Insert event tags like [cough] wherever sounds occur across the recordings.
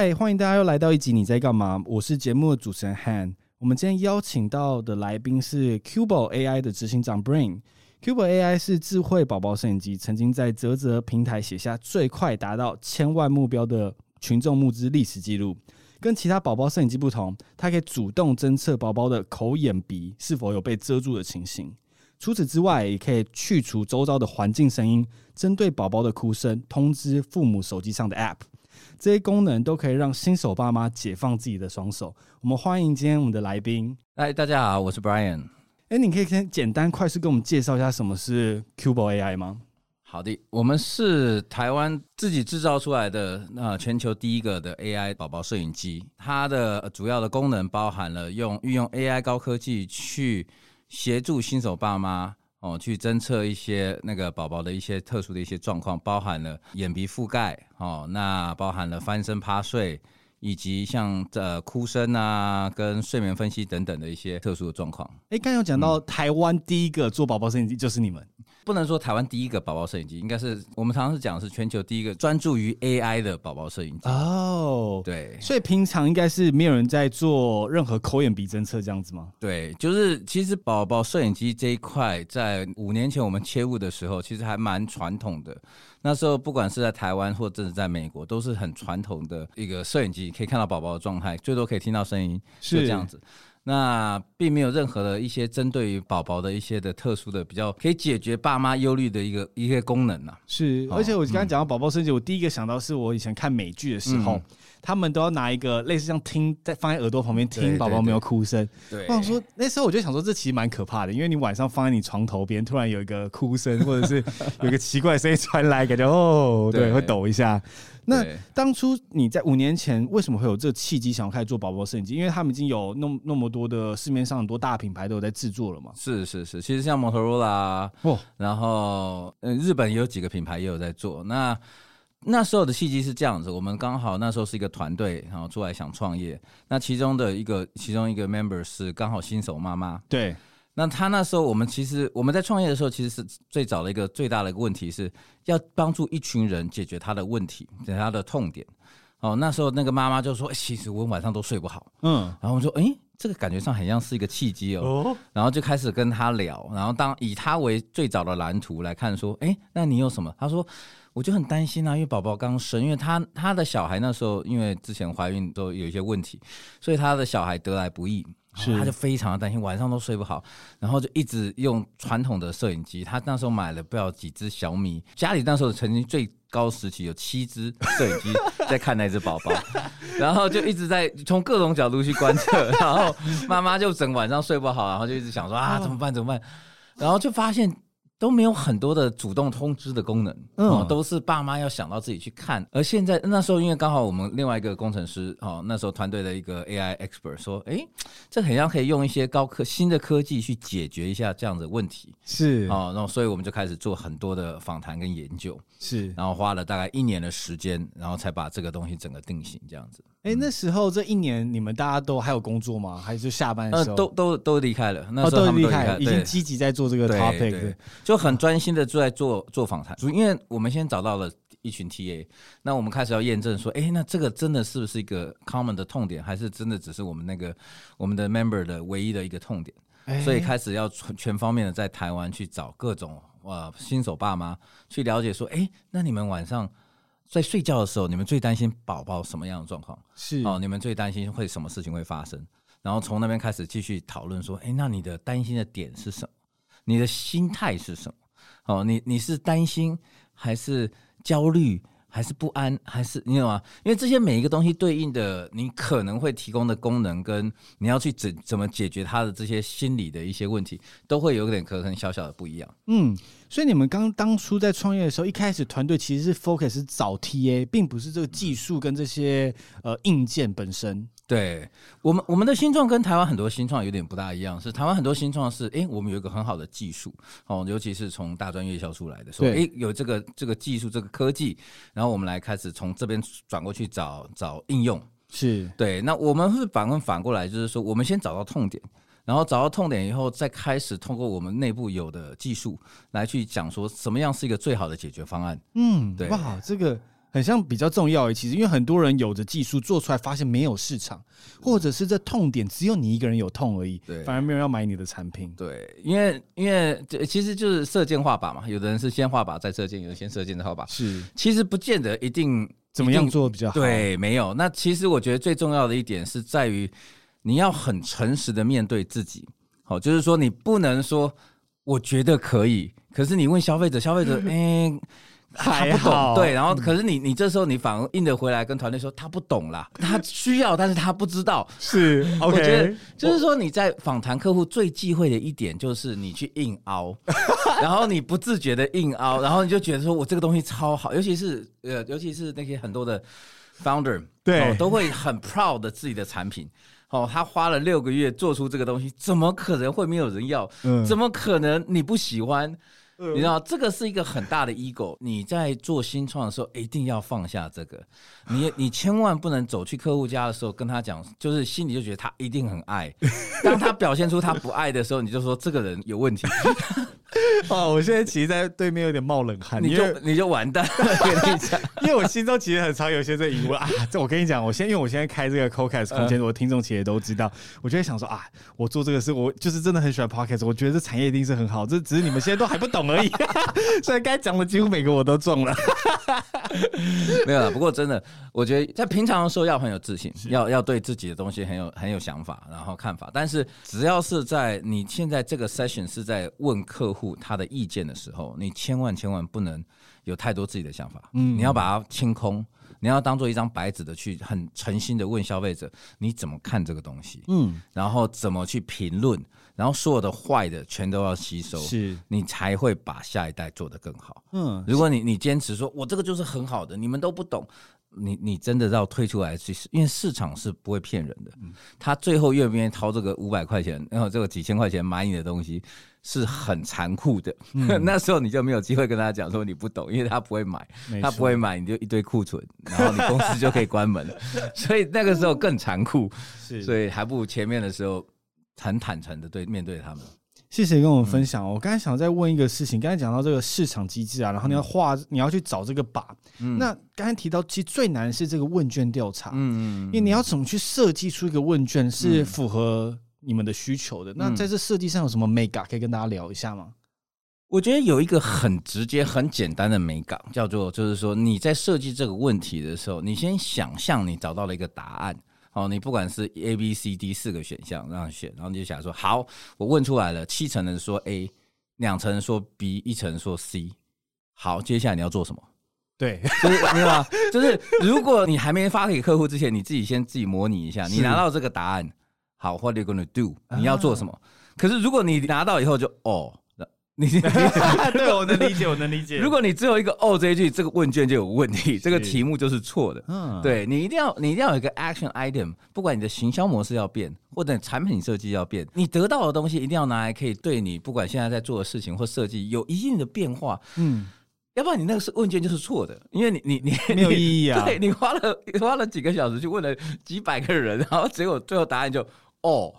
嗨，欢迎大家又来到一集你在干嘛？我是节目的主持人 Han。我们今天邀请到的来宾是 Cubo AI 的执行长 Brain。Cubo AI 是智慧宝宝摄影机，曾经在泽泽平台写下最快达到千万目标的群众募资历史记录。跟其他宝宝摄影机不同，它可以主动侦测宝宝的口、眼、鼻是否有被遮住的情形。除此之外，也可以去除周遭的环境声音，针对宝宝的哭声通知父母手机上的 App。这些功能都可以让新手爸妈解放自己的双手。我们欢迎今天我们的来宾。嗨，大家好，我是 Brian。哎，你可以先简单快速跟我们介绍一下什么是 Cubo AI 吗？好的，我们是台湾自己制造出来的，那全球第一个的 AI 宝宝摄影机。它的主要的功能包含了用运用 AI 高科技去协助新手爸妈。哦，去侦测一些那个宝宝的一些特殊的一些状况，包含了眼皮覆盖，哦，那包含了翻身趴睡。以及像呃哭声啊，跟睡眠分析等等的一些特殊的状况。哎，刚刚有讲到台湾第一个做宝宝摄影机就是你们，不能说台湾第一个宝宝摄影机，应该是我们常常是讲的是全球第一个专注于 AI 的宝宝摄影机。哦，对，所以平常应该是没有人在做任何口眼鼻侦测这样子吗？对，就是其实宝宝摄影机这一块，在五年前我们切入的时候，其实还蛮传统的。那时候不管是在台湾或者是在美国，都是很传统的一个摄影机，可以看到宝宝的状态，最多可以听到声音，是这样子。那并没有任何的一些针对于宝宝的一些的特殊的比较可以解决爸妈忧虑的一个一个功能呢、啊。是，而且我刚刚讲到宝宝摄影机，我第一个想到是我以前看美剧的时候。嗯他们都要拿一个类似像听在放在耳朵旁边听宝宝没有哭声。对，我想说那时候我就想说这其实蛮可怕的，因为你晚上放在你床头边，突然有一个哭声，或者是有一个奇怪的声音传来，感觉哦，[laughs] 对，会抖一下。那当初你在五年前为什么会有这个契机想要开始做宝宝摄影机？因为他们已经有那么那么多的市面上很多大品牌都有在制作了嘛。是是是，其实像 Motorola 哦，然后嗯，日本也有几个品牌也有在做。那那时候的契机是这样子，我们刚好那时候是一个团队，然后出来想创业。那其中的一个其中一个 member 是刚好新手妈妈。对。那他那时候我们其实我们在创业的时候，其实是最早的一个最大的一个问题是要帮助一群人解决他的问题，解决他的痛点。哦，那时候那个妈妈就说：“其实我晚上都睡不好。”嗯。然后我说：“诶，这个感觉上很像是一个契机哦。”哦。然后就开始跟他聊，然后当以他为最早的蓝图来看，说：“诶，那你有什么？”他说。我就很担心啊，因为宝宝刚生，因为他他的小孩那时候因为之前怀孕都有一些问题，所以他的小孩得来不易，是他就非常的担心，晚上都睡不好，然后就一直用传统的摄影机。他那时候买了不知道几只小米，家里那时候曾经最高时期有七只摄影机在看那只宝宝，[laughs] 然后就一直在从各种角度去观测，然后妈妈就整晚上睡不好，然后就一直想说啊怎么办怎么办，然后就发现。都没有很多的主动通知的功能，嗯，都是爸妈要想到自己去看。而现在那时候，因为刚好我们另外一个工程师，哦，那时候团队的一个 AI expert 说，哎，这很像可以用一些高科新的科技去解决一下这样的问题，是，哦，然后所以我们就开始做很多的访谈跟研究，是，然后花了大概一年的时间，然后才把这个东西整个定型这样子。哎，那时候这一年你们大家都还有工作吗？还是下班的时候？呃，都都都离开了。那时候他们都离开了，已经积极在做这个 topic，对，就很专心的就在做做访谈。因为我们先找到了一群 TA，那我们开始要验证说，哎，那这个真的是不是一个 common 的痛点，还是真的只是我们那个我们的 member 的唯一的一个痛点？所以开始要全全方面的在台湾去找各种呃新手爸妈去了解说，哎，那你们晚上。在睡觉的时候，你们最担心宝宝什么样的状况？是哦，你们最担心会什么事情会发生？然后从那边开始继续讨论说，哎，那你的担心的点是什么？你的心态是什么？哦，你你是担心还是焦虑？还是不安，还是你懂吗？因为这些每一个东西对应的，你可能会提供的功能，跟你要去怎怎么解决他的这些心理的一些问题，都会有点可能小小的不一样。嗯，所以你们刚当初在创业的时候，一开始团队其实是 focus 找 TA，并不是这个技术跟这些呃硬件本身。对我们，我们的新创跟台湾很多新创有点不大一样，是台湾很多新创是，哎，我们有一个很好的技术哦，尤其是从大专院校出来的，说，哎，有这个这个技术这个科技，然后我们来开始从这边转过去找找应用，是对。那我们是反问反过来，就是说，我们先找到痛点，然后找到痛点以后，再开始通过我们内部有的技术来去讲说，什么样是一个最好的解决方案。嗯，对，哇，这个。很像比较重要诶。其实因为很多人有着技术做出来，发现没有市场，或者是这痛点只有你一个人有痛而已，对，反而没有人要买你的产品。对，因为因为这其实就是射箭画靶嘛，有的人是先画靶再射箭，有的先射箭再画靶。是，其实不见得一定怎么样做比较好。对，没有。那其实我觉得最重要的一点是在于你要很诚实的面对自己。好，就是说你不能说我觉得可以，可是你问消费者，消费者哎。[laughs] 欸他不懂，对，然后可是你你这时候你反而硬着回来跟团队说他不懂啦，他需要，但是他不知道。是 [laughs] 我觉得就是说你在访谈客户最忌讳的一点就是你去硬凹，[laughs] 然后你不自觉的硬凹，然后你就觉得说我这个东西超好，尤其是呃尤其是那些很多的 founder 对、哦、都会很 proud 的自己的产品，哦，他花了六个月做出这个东西，怎么可能会没有人要？嗯，怎么可能你不喜欢？你知道这个是一个很大的 ego，你在做新创的时候一定要放下这个，你你千万不能走去客户家的时候跟他讲，就是心里就觉得他一定很爱，[laughs] 当他表现出他不爱的时候，你就说这个人有问题。[laughs] 哦，我现在其实，在对面有点冒冷汗，你就你就完蛋了。[laughs] 跟你讲，因为我心中其实很常有些这疑问啊。这我跟你讲，我先因为我现在开这个 CoCast 空间，我听众其实都知道，我就会想说啊，我做这个事，我就是真的很喜欢 Podcast，我觉得这产业一定是很好，这只是你们现在都还不懂而已。[laughs] 所以该讲的几乎每个我都中了。[laughs] 没有了，不过真的，我觉得在平常的时候要很有自信，要要对自己的东西很有很有想法，然后看法。但是只要是在你现在这个 session 是在问客户他的意见的时候，你千万千万不能有太多自己的想法。嗯，你要把它清空，你要当做一张白纸的去很诚心的问消费者你怎么看这个东西，嗯，然后怎么去评论。然后所有的坏的全都要吸收，是你才会把下一代做得更好。嗯，如果你你坚持说我这个就是很好的，你们都不懂，你你真的要退出来，其实因为市场是不会骗人的。嗯，他最后愿不愿意掏这个五百块钱，然后这个几千块钱买你的东西，是很残酷的。嗯，[laughs] 那时候你就没有机会跟他讲说你不懂，因为他不会买，他不会买，你就一堆库存，然后你公司就可以关门了。[laughs] 所以那个时候更残酷，是，所以还不如前面的时候。很坦诚的对面对他们，谢谢跟我们分享。嗯、我刚才想再问一个事情，刚才讲到这个市场机制啊，然后你要画，嗯、你要去找这个靶。嗯，那刚才提到，其实最难的是这个问卷调查。嗯嗯，因为你要怎么去设计出一个问卷是符合你们的需求的？嗯、那在这设计上有什么美感可以跟大家聊一下吗？我觉得有一个很直接、很简单的美感，叫做就是说你在设计这个问题的时候，你先想象你找到了一个答案。好，你不管是 A、B、C、D 四个选项让你选，然后你就想说，好，我问出来了，七成人说 A，两成人说 B，一成人说 C。好，接下来你要做什么？对，就是 [laughs] 你知道吗？就是如果你还没发给客户之前，你自己先自己模拟一下，你拿到这个答案，好，What are you gonna do？你要做什么？可是如果你拿到以后就哦。你 [laughs] [laughs] 对，我能理解，我能理解。如果你只有一个“哦”这一句，这个问卷就有问题，这个题目就是错的。嗯，对，你一定要，你一定要有一个 action item，不管你的行销模式要变，或者产品设计要变，你得到的东西一定要拿来可以对你不管现在在做的事情或设计有一定的变化。嗯，要不然你那个是问卷就是错的，因为你你你 [laughs] 没有意义啊。对，你花了花了几个小时去问了几百个人，然后结果最后答案就。哦，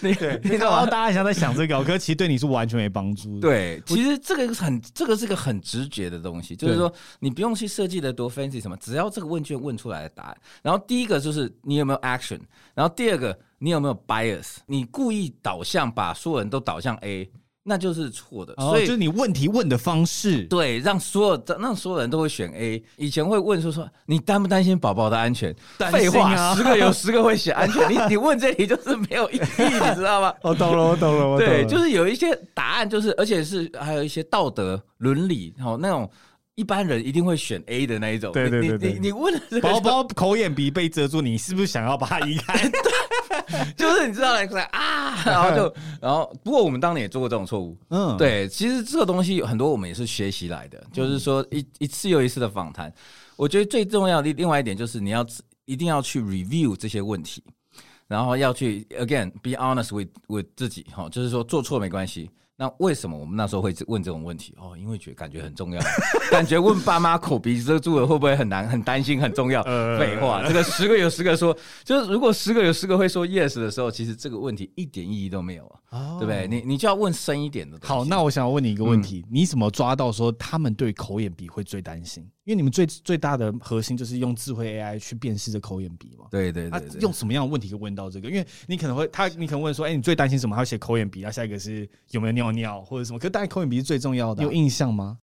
你 [laughs] 对，然后大家想在想这个，可是其实对你是完全没帮助的。对，其实这个很，这个是个很直觉的东西，就是说你不用去设计的多 fancy 什么，只要这个问卷问出来的答案。然后第一个就是你有没有 action，然后第二个你有没有 bias，你故意导向把所有人都导向 A。那就是错的，所以、哦、就是你问题问的方式，对，让所有让所有人都会选 A。以前会问说说你担不担心宝宝的安全？废话、啊，十个有十个会选安全。你你问这题就是没有意义，你知道吗？我 [laughs] 懂了，我懂了，我懂了。对，就是有一些答案，就是而且是还有一些道德伦理，哦，那种一般人一定会选 A 的那一种。对对对对，你你，你问了宝宝口眼鼻被遮住，你是不是想要把它移开？[laughs] [laughs] [laughs] 就是你知道，来啊，[laughs] 然后就，然后不过我们当年也做过这种错误，嗯，对，其实这个东西很多我们也是学习来的，就是说一一次又一次的访谈，我觉得最重要的另外一点就是你要一定要去 review 这些问题，然后要去 again be honest with with 自己，哈，就是说做错没关系。那为什么我们那时候会问这种问题？哦，因为觉感觉很重要，感觉问爸妈口鼻遮住了会不会很难？很担心，很重要。废话，这个十个有十个说，就是如果十个有十个会说 yes 的时候，其实这个问题一点意义都没有啊，对不对？你你就要问深一点的。好，那我想要问你一个问题：你怎么抓到说他们对口眼鼻会最担心？因为你们最最大的核心就是用智慧 AI 去辨识这口眼鼻嘛。对对对，对，他用什么样的问题可以问到这个？因为你可能会他，你可能问说，哎、欸，你最担心什么？他写口眼鼻，然后下一个是有没有尿尿或者什么？可是大概口眼鼻是最重要的、啊，有印象吗？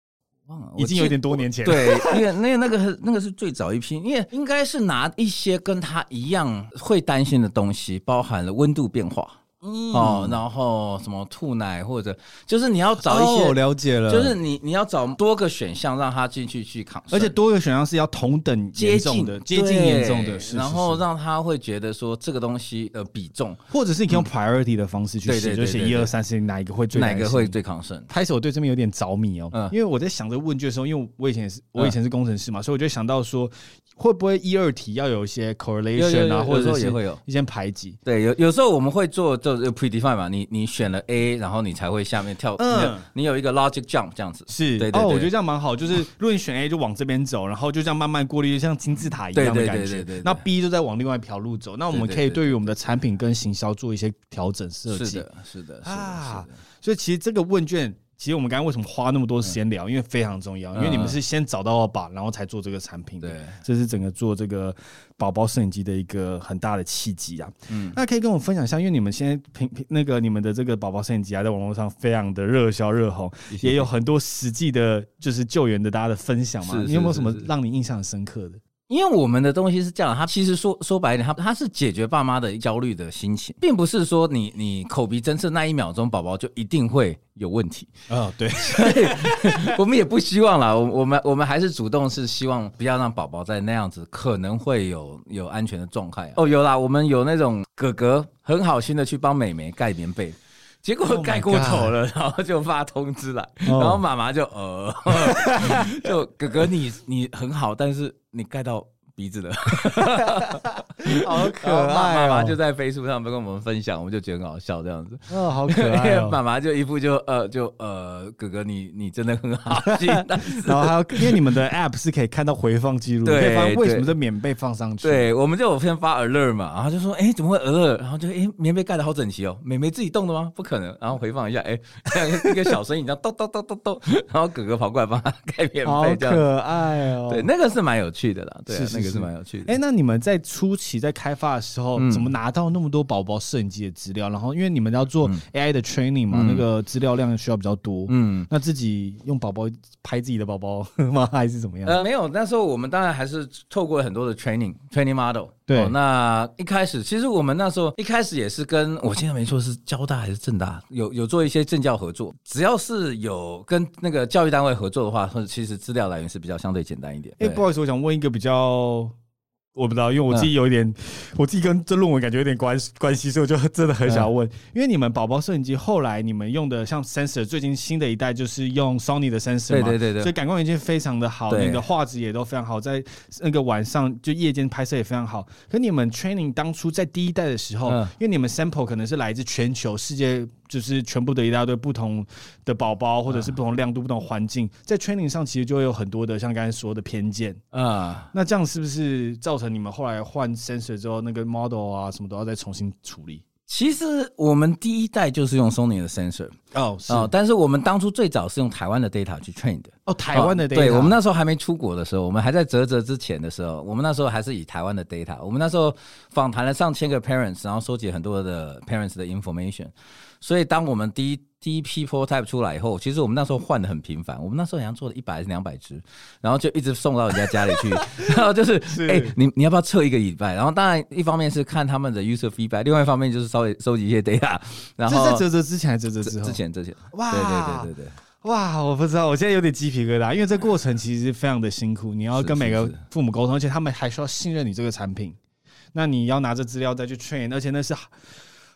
忘了，已经有点多年前了。对，因为那那个那个是最早一批，因为应该是拿一些跟他一样会担心的东西，包含了温度变化。嗯、哦，然后什么吐奶或者就是你要找一些，我、哦、了解了，就是你你要找多个选项让他进去去扛，而且多个选项是要同等接近的接近严重的，然后让他会觉得说这个东西呃比重，或者是你可以用 priority 的方式去写，就写一二三四哪一个会最哪个会最抗胜。开始我对这边有点着迷哦，嗯、因为我在想这个问卷的时候，因为我以前也是我以前是工程师嘛，嗯、所以我就想到说会不会一二题要有一些 correlation 啊，或者是也会有。一些排挤。对，有有时候我们会做就 predefine 嘛。你你选了 A，然后你才会下面跳。嗯，你有一个 logic jump 这样子。是，对对对。哦，我觉得这样蛮好。就是如果你选 A，就往这边走，然后就这样慢慢过滤，就像金字塔一样的感觉。对对对对。那 B 就在往另外一条路走。那我们可以对于我们的产品跟行销做一些调整设计。是的，是的。啊，所以其实这个问卷。其实我们刚刚为什么花那么多时间聊？因为非常重要，因为你们是先找到了宝，然后才做这个产品的。对，这是整个做这个宝宝摄影机的一个很大的契机啊。嗯，那可以跟我分享一下，因为你们现在平平那个你们的这个宝宝摄影机啊，在网络上非常的热销热红，也有很多实际的，就是救援的大家的分享嘛。你有没有什么让你印象深刻的？因为我们的东西是这样，它其实说说白一点，它它是解决爸妈的焦虑的心情，并不是说你你口鼻侦测那一秒钟宝宝就一定会有问题啊、哦。对，所 [laughs] 以我们也不希望啦，我我们我们还是主动是希望不要让宝宝在那样子可能会有有安全的状态。哦，有啦，我们有那种哥哥很好心的去帮妹妹盖棉被，结果盖过头了，oh、然后就发通知来，oh. 然后妈妈就呃，[laughs] 就哥哥你你很好，但是。你盖到鼻子的，[laughs] 好可爱！妈妈就在 Facebook 上跟我们分享，我们就觉得很好笑，这样子。哦，好可爱！[laughs] 妈妈就一副就呃就呃哥哥你你真的很好心。[laughs] 然后还有，因为你们的 App 是可以看到回放记录，对方为什么这棉被放上去？对，我们就有先发 alert 嘛，然后就说哎怎么会 alert？然后就哎棉被盖的好整齐哦，妹妹自己动的吗？不可能。然后回放一下，哎一个小声音这样咚咚咚咚咚，然后哥哥跑过来帮他盖棉被，好可爱哦。对，那个是蛮有趣的啦，对，那个是蛮有趣的。哎，那你们在初期在开发的时候，怎么拿到那么多宝宝摄影机的资料？然后，因为你们要做 AI 的 training 嘛，那个资料量需要比较多。嗯，那自己用宝宝拍自己的宝宝吗？[laughs] 还是怎么样？呃，没有，那时候我们当然还是透过很多的 training training model。对，那一开始其实我们那时候一开始也是跟我现在没错是交大还是政大有有做一些政教合作，只要是有跟那个教育单位合作的话，其实资料来源是比较相对简单一点。哎，不好意思，我想问一个比较。我不知道，因为我自己有一点，嗯、我自己跟这论文感觉有点关关系，所以我就 [laughs] 真的很想问。嗯、因为你们宝宝摄影机后来你们用的像 sensor，最近新的一代就是用 Sony 的 sensor 嘛，对对对对，所以感光元件非常的好，对你的画质也都非常好，在那个晚上就夜间拍摄也非常好。可你们 training 当初在第一代的时候，嗯、因为你们 sample 可能是来自全球世界。就是全部的一大堆不同的宝宝，或者是不同亮度、不同环境，在 training 上其实就会有很多的像刚才说的偏见啊。那这样是不是造成你们后来换 sensor 之后，那个 model 啊什么都要再重新处理？其实我们第一代就是用 Sony 的 sensor 哦，哦，但是我们当初最早是用台湾的 data 去 train 的哦，台湾的 data。对，我们那时候还没出国的时候，我们还在泽泽之前的时候，我们那时候还是以台湾的 data。我们那时候访谈了上千个 parents，然后收集很多的 parents 的 information。所以，当我们第一第一批 prototype 出来以后，其实我们那时候换的很频繁。我们那时候好像做了一百还是两百只，然后就一直送到人家家里去。[laughs] 然后就是，哎、欸，你你要不要测一个礼拜？然后当然一方面是看他们的 user feedback，另外一方面就是稍微收集一些 data。然后这是在啧啧之前还是啧啧之后？之前之前。哇，对对对对对。哇，我不知道，我现在有点鸡皮疙瘩，因为这过程其实非常的辛苦，你要跟每个父母沟通，而且他们还需要信任你这个产品。那你要拿着资料再去 train，而且那是。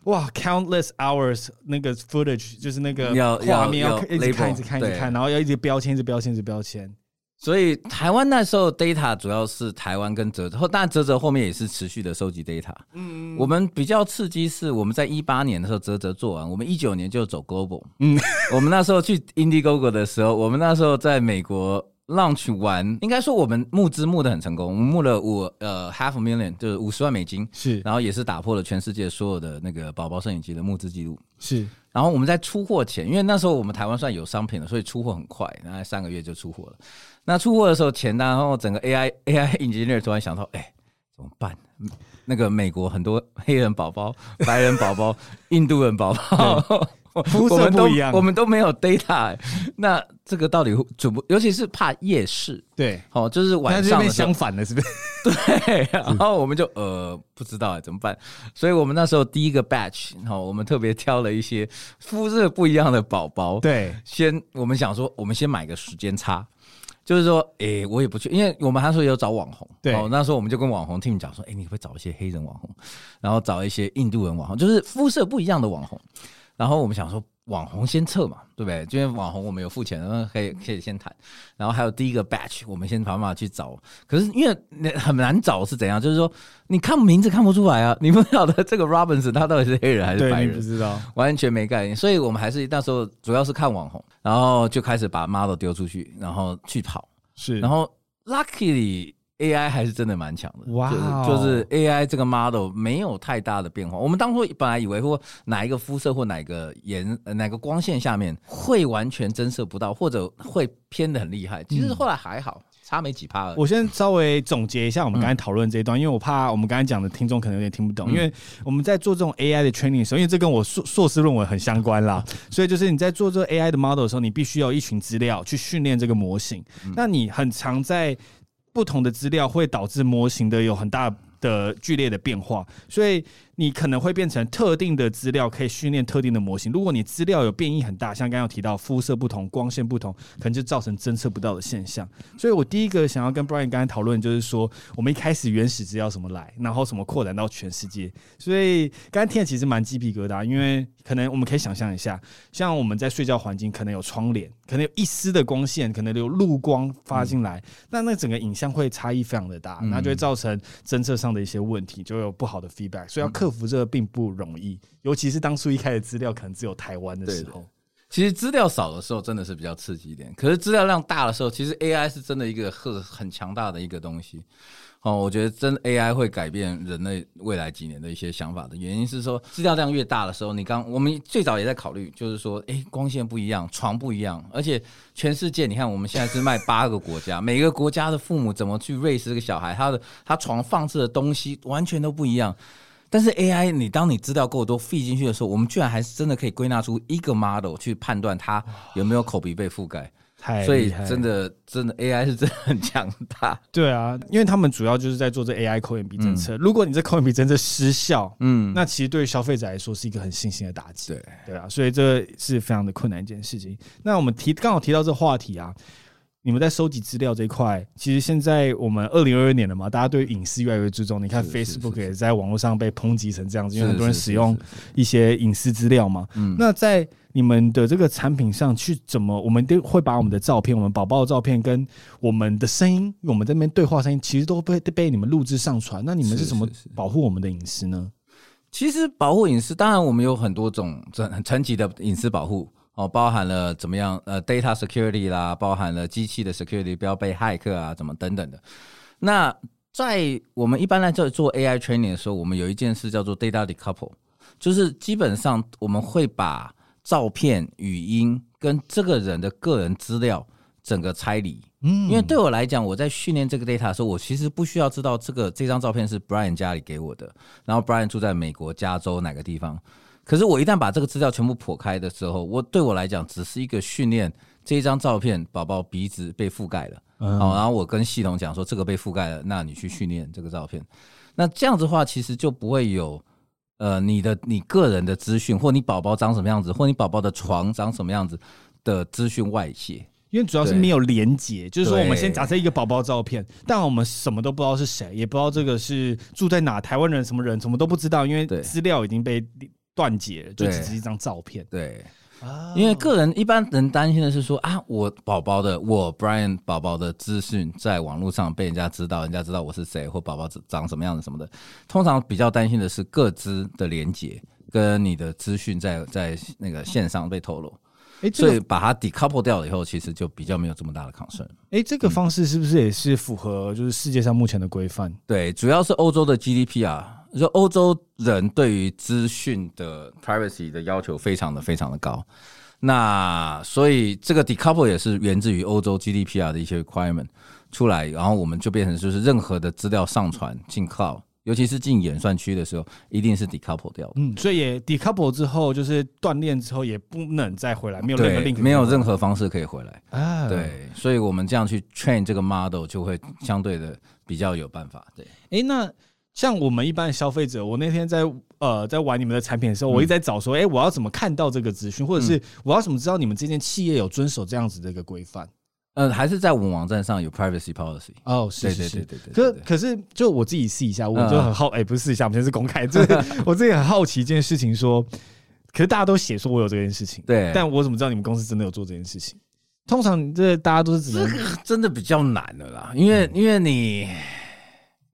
哇，countless hours 那个 footage 就是那个画面要一直看，一直看，一直看，然后要一直标签，一直标签，一直标签。所以台湾那时候 data 主要是台湾跟泽泽，后当然啧啧后面也是持续的收集 data。嗯，我们比较刺激是我们在一八年的时候泽泽做完，我们一九年就走 global。嗯，我们那时候去 Indiegogo 的时候，我们那时候在美国。Launch 完，应该说我们募资募的很成功，我们募了五呃 half a million，就是五十万美金，是，然后也是打破了全世界所有的那个宝宝摄影机的募资记录，是。然后我们在出货前，因为那时候我们台湾算有商品了，所以出货很快，大概三个月就出货了。那出货的时候前，然后整个 AI AI [laughs] engineer 突然想到，哎，怎么办？那个美国很多黑人宝宝、[laughs] 白人宝宝、印度人宝宝。肤色不一样，我们都没有 data，那这个到底准不？尤其是怕夜市，对，哦，就是晚上的相反的，是不是？[laughs] 对，然后我们就呃不知道怎么办，所以我们那时候第一个 batch，好，我们特别挑了一些肤色不一样的宝宝，对，先我们想说，我们先买个时间差，就是说，哎、欸，我也不去，因为我们那时候有找网红，对，那时候我们就跟网红 team 讲说，哎、欸，你可不可以找一些黑人网红，然后找一些印度人网红，就是肤色不一样的网红。然后我们想说，网红先测嘛，对不对？因为网红我们有付钱，那可以可以先谈。然后还有第一个 batch，我们先想办法去找。可是因为很难找是怎样？就是说，你看名字看不出来啊，你不晓得这个 Robbins 他到底是黑人还是白人，不知道，完全没概念。所以我们还是那时候主要是看网红，然后就开始把 model 丢出去，然后去跑。是，然后 luckily。AI 还是真的蛮强的，哇、wow！就是 AI 这个 model 没有太大的变化。我们当初本来以为说哪一个肤色或哪个颜、哪个光线下面会完全侦测不到，或者会偏的很厉害。其实后来还好，差没几趴了。我先稍微总结一下我们刚才讨论这一段，因为我怕我们刚才讲的听众可能有点听不懂。因为我们在做这种 AI 的 training 的时候，因为这跟我硕硕士论文很相关啦，所以就是你在做这个 AI 的 model 的时候，你必须要一群资料去训练这个模型。那你很常在。不同的资料会导致模型的有很大的剧烈的变化，所以。你可能会变成特定的资料可以训练特定的模型。如果你资料有变异很大，像刚刚有提到肤色不同、光线不同，可能就造成侦测不到的现象。所以我第一个想要跟 Brian 刚才讨论，就是说我们一开始原始资料怎么来，然后什么扩展到全世界。所以刚才听的其实蛮鸡皮疙瘩，因为可能我们可以想象一下，像我们在睡觉环境，可能有窗帘，可能有一丝的光线，可能有路光发进来，那那整个影像会差异非常的大，那就会造成侦测上的一些问题，就有不好的 feedback。所以要克服这个并不容易，尤其是当初一开始资料可能只有台湾的时候。其实资料少的时候真的是比较刺激一点，可是资料量大的时候，其实 AI 是真的一个很很强大的一个东西。哦，我觉得真 AI 会改变人类未来几年的一些想法的原因是说，资料量越大的时候，你刚我们最早也在考虑，就是说，哎，光线不一样，床不一样，而且全世界，你看我们现在是卖八个国家，每个国家的父母怎么去 raise 这个小孩，他的他床放置的东西完全都不一样。但是 AI，你当你资料够多 feed 进去的时候，我们居然还是真的可以归纳出一个 model 去判断它有没有口鼻被覆盖。太所以真的真的 AI 是真的很强大。对啊，因为他们主要就是在做这 AI 口眼鼻侦测。如果你这口眼鼻侦测失效，嗯，那其实对于消费者来说是一个很信心的打击。对对啊，所以这是非常的困难一件事情。那我们提刚好提到这话题啊。你们在收集资料这一块，其实现在我们二零二二年了嘛，大家对隐私越来越注重。你看 Facebook 也在网络上被抨击成这样子，因为很多人使用一些隐私资料嘛。嗯，那在你们的这个产品上去怎么，我们都会把我们的照片、我们宝宝的照片跟我们的声音，我们这边对话声音，其实都被被你们录制上传。那你们是怎么保护我们的隐私呢？其实保护隐私，当然我们有很多种层层级的隐私保护。哦，包含了怎么样？呃，data security 啦，包含了机器的 security，不要被骇客啊，怎么等等的。那在我们一般来做做 AI training 的时候，我们有一件事叫做 data decouple，就是基本上我们会把照片、语音跟这个人的个人资料整个拆离。嗯，因为对我来讲，我在训练这个 data 的时候，我其实不需要知道这个这张照片是 Brian 家里给我的，然后 Brian 住在美国加州哪个地方。可是我一旦把这个资料全部剖开的时候，我对我来讲只是一个训练。这一张照片，宝宝鼻子被覆盖了，嗯，然后我跟系统讲说这个被覆盖了，那你去训练这个照片。那这样子的话，其实就不会有呃你的你个人的资讯，或你宝宝长什么样子，或你宝宝的床长什么样子的资讯外泄。因为主要是没有连接，就是说我们先假设一个宝宝照片，但我们什么都不知道是谁，也不知道这个是住在哪，台湾人什么人，什么都不知道，因为资料已经被。断解就只是一张照片，对，因为个人一般人担心的是说啊，我宝宝的我 Brian 宝宝的资讯在网络上被人家知道，人家知道我是谁或宝宝长什么样子什么的，通常比较担心的是各资的连接跟你的资讯在在那个线上被透露。哎，所以把它 decouple 掉了以后，其实就比较没有这么大的 concern。哎，这个方式是不是也是符合就是世界上目前的规范？对，主要是欧洲的 GDPR，就欧洲人对于资讯的 privacy 的要求非常的非常的高。那所以这个 decouple 也是源自于欧洲 GDPR 的一些 requirement 出来，然后我们就变成就是任何的资料上传进 cloud。尤其是进演算区的时候，一定是 decouple 掉的。嗯，所以也 decouple 之后，就是断链之后也不能再回来，没有任何 link，没有任何方式可以回来啊。对，所以我们这样去 train 这个 model 就会相对的比较有办法。对，哎、欸，那像我们一般的消费者，我那天在呃在玩你们的产品的时候，我一直在找说，哎、欸，我要怎么看到这个资讯，或者是我要怎么知道你们这间企业有遵守这样子的一个规范？嗯，还是在我们网站上有 privacy policy 哦，是是是，对对对对。可可是，就我自己试一下，我就很好，哎，不是试一下，我们现在是公开。就是 [laughs] 我自己很好奇一件事情，说，可是大家都写说我有这件事情，对，但我怎么知道你们公司真的有做这件事情？通常这大家都是真的比较难的啦，因为因为你，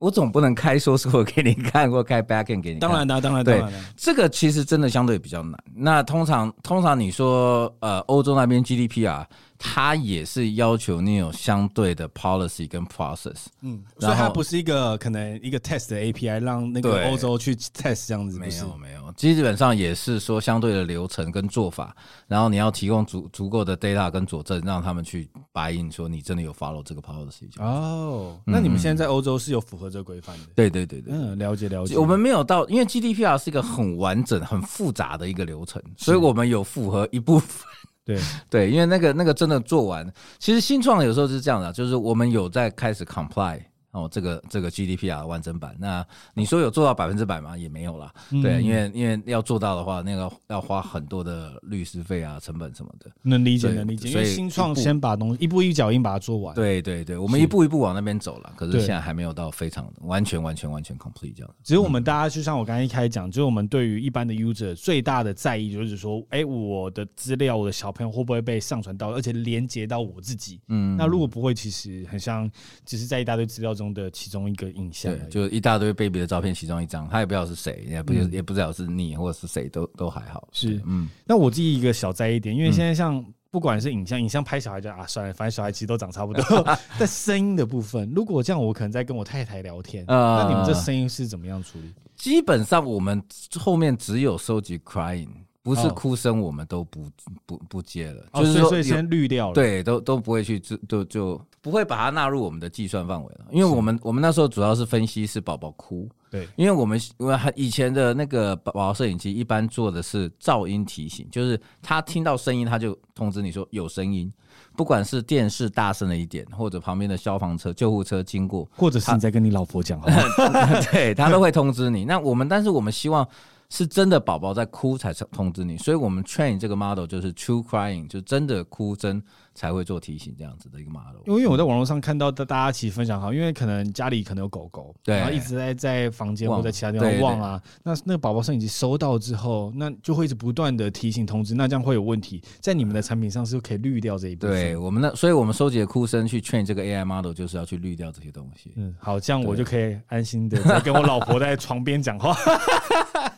我总不能开说说我给你看，或开 backend 给你看。当然的，当然对，这个其实真的相对比较难。那通常通常你说，呃，欧洲那边 GDP 啊。它也是要求你有相对的 policy 跟 process，嗯，所以它不是一个可能一个 test 的 API 让那个欧洲去 test 这样子，没有没有，基本上也是说相对的流程跟做法，然后你要提供足足够的 data 跟佐证，让他们去 buy in 说你真的有 follow 这个 policy。哦，那你们现在在欧洲是有符合这个规范的？对对对对，嗯，了解了解。我们没有到，因为 GDPR 是一个很完整、很复杂的一个流程，所以我们有符合一部分。对 [laughs] 对，因为那个那个真的做完，其实新创有时候是这样的，就是我们有在开始 comply。哦，这个这个 GDPR 完整版，那你说有做到百分之百吗？也没有啦。嗯、对，因为因为要做到的话，那个要花很多的律师费啊、成本什么的。能理解，能理解。所以新创先把东西一步一脚印把它做完。对对对，我们一步一步往那边走了，可是现在还没有到非常完全完全完全 complete 这样。只是我们大家就像我刚才一开始讲，就是我们对于一般的 user 最大的在意就是说，哎，我的资料，我的小朋友会不会被上传到，而且连接到我自己？嗯，那如果不会，其实很像只是在一大堆资料中的其中一个。个影像，对，就一大堆 baby 的照片，其中一张，他也不知道是谁，也不也不知道是你或者是谁，都都还好。是，嗯。那我自己一个小在意点，因为现在像不管是影像，影像拍小孩就啊，算了，反正小孩其实都长差不多。[laughs] 在声音的部分，如果这样，我可能在跟我太太聊天，那你们这声音是怎么样处理？基本上我们后面只有收集 crying。不是哭声，我们都不不不接了，就是说所以先滤掉了，对，都都不会去，就就就不会把它纳入我们的计算范围了。因为我们我们那时候主要是分析是宝宝哭，对，因为我们因为以前的那个宝宝摄影机一般做的是噪音提醒，就是他听到声音他就通知你说有声音，不管是电视大声了一点，或者旁边的消防车、救护车经过，或者是你在跟你老婆讲话，[laughs] 对，他都会通知你。那我们但是我们希望。是真的宝宝在哭才通知你，所以我们 train 这个 model 就是 true crying，就真的哭声才会做提醒这样子的一个 model。因为我在网络上看到的大家其实分享好，因为可能家里可能有狗狗，对，然后一直在在房间或者其他地方望啊，那那个宝宝摄影机收到之后，那就会一直不断的提醒通知，那这样会有问题，在你们的产品上是可以滤掉这一部分。对我们那，所以我们收集的哭声去 train 这个 AI model 就是要去滤掉这些东西。嗯，好，这样我就可以安心的在跟我老婆在床边讲话。[laughs]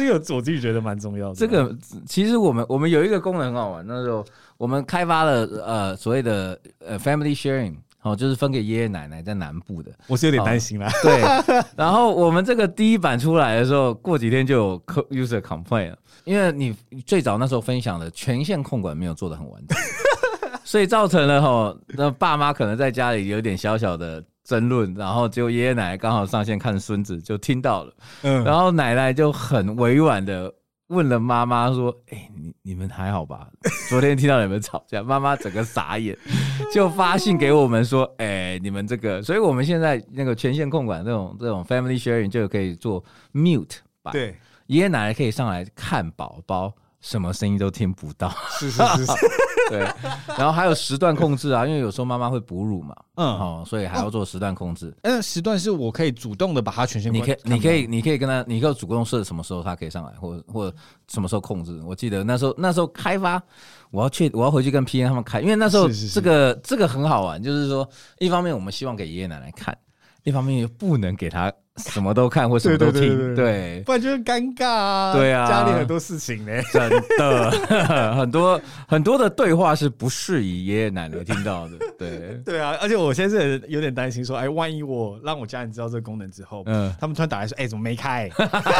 这个我自己觉得蛮重要的。这个其实我们我们有一个功能很好玩，那时候我们开发了呃所谓的呃 family sharing，哦，就是分给爷爷奶奶在南部的。我是有点担心啦。对，然后我们这个第一版出来的时候，过几天就有 user complain 了，因为你最早那时候分享的权限控管没有做的很完整，[laughs] 所以造成了哈，那爸妈可能在家里有点小小的。争论，然后就爷爷奶奶刚好上线看孙子，就听到了，嗯，然后奶奶就很委婉的问了妈妈说：“哎、欸，你你们还好吧？昨天听到你们吵架，[laughs] 妈妈整个傻眼，[laughs] 就发信给我们说：哎、欸，你们这个，所以我们现在那个权限控管这种这种 family sharing 就可以做 mute 吧，对，爷爷奶奶可以上来看宝宝。”什么声音都听不到，是是是，是，[laughs] 对。然后还有时段控制啊，因为有时候妈妈会哺乳嘛，嗯，哦，所以还要做时段控制。那时段是我可以主动的把它权限，你可以，你可以，你可以跟他，你可以主动设什么时候他可以上来，或者或者什么时候控制。我记得那时候那时候开发，我要去，我要回去跟 P N 他们开，因为那时候这个这个很好玩，就是说，一方面我们希望给爷爷奶奶看，一方面又不能给他什么都看或什么都听，对，不然就会尴尬啊。对啊，家里很多事情呢，真的 [laughs] 很多很多的对话是不适宜爷爷奶奶听到的。对 [laughs] 对啊，而且我现在是有点担心，说，哎，万一我让我家人知道这个功能之后，嗯，他们突然打来说，哎，怎么没开？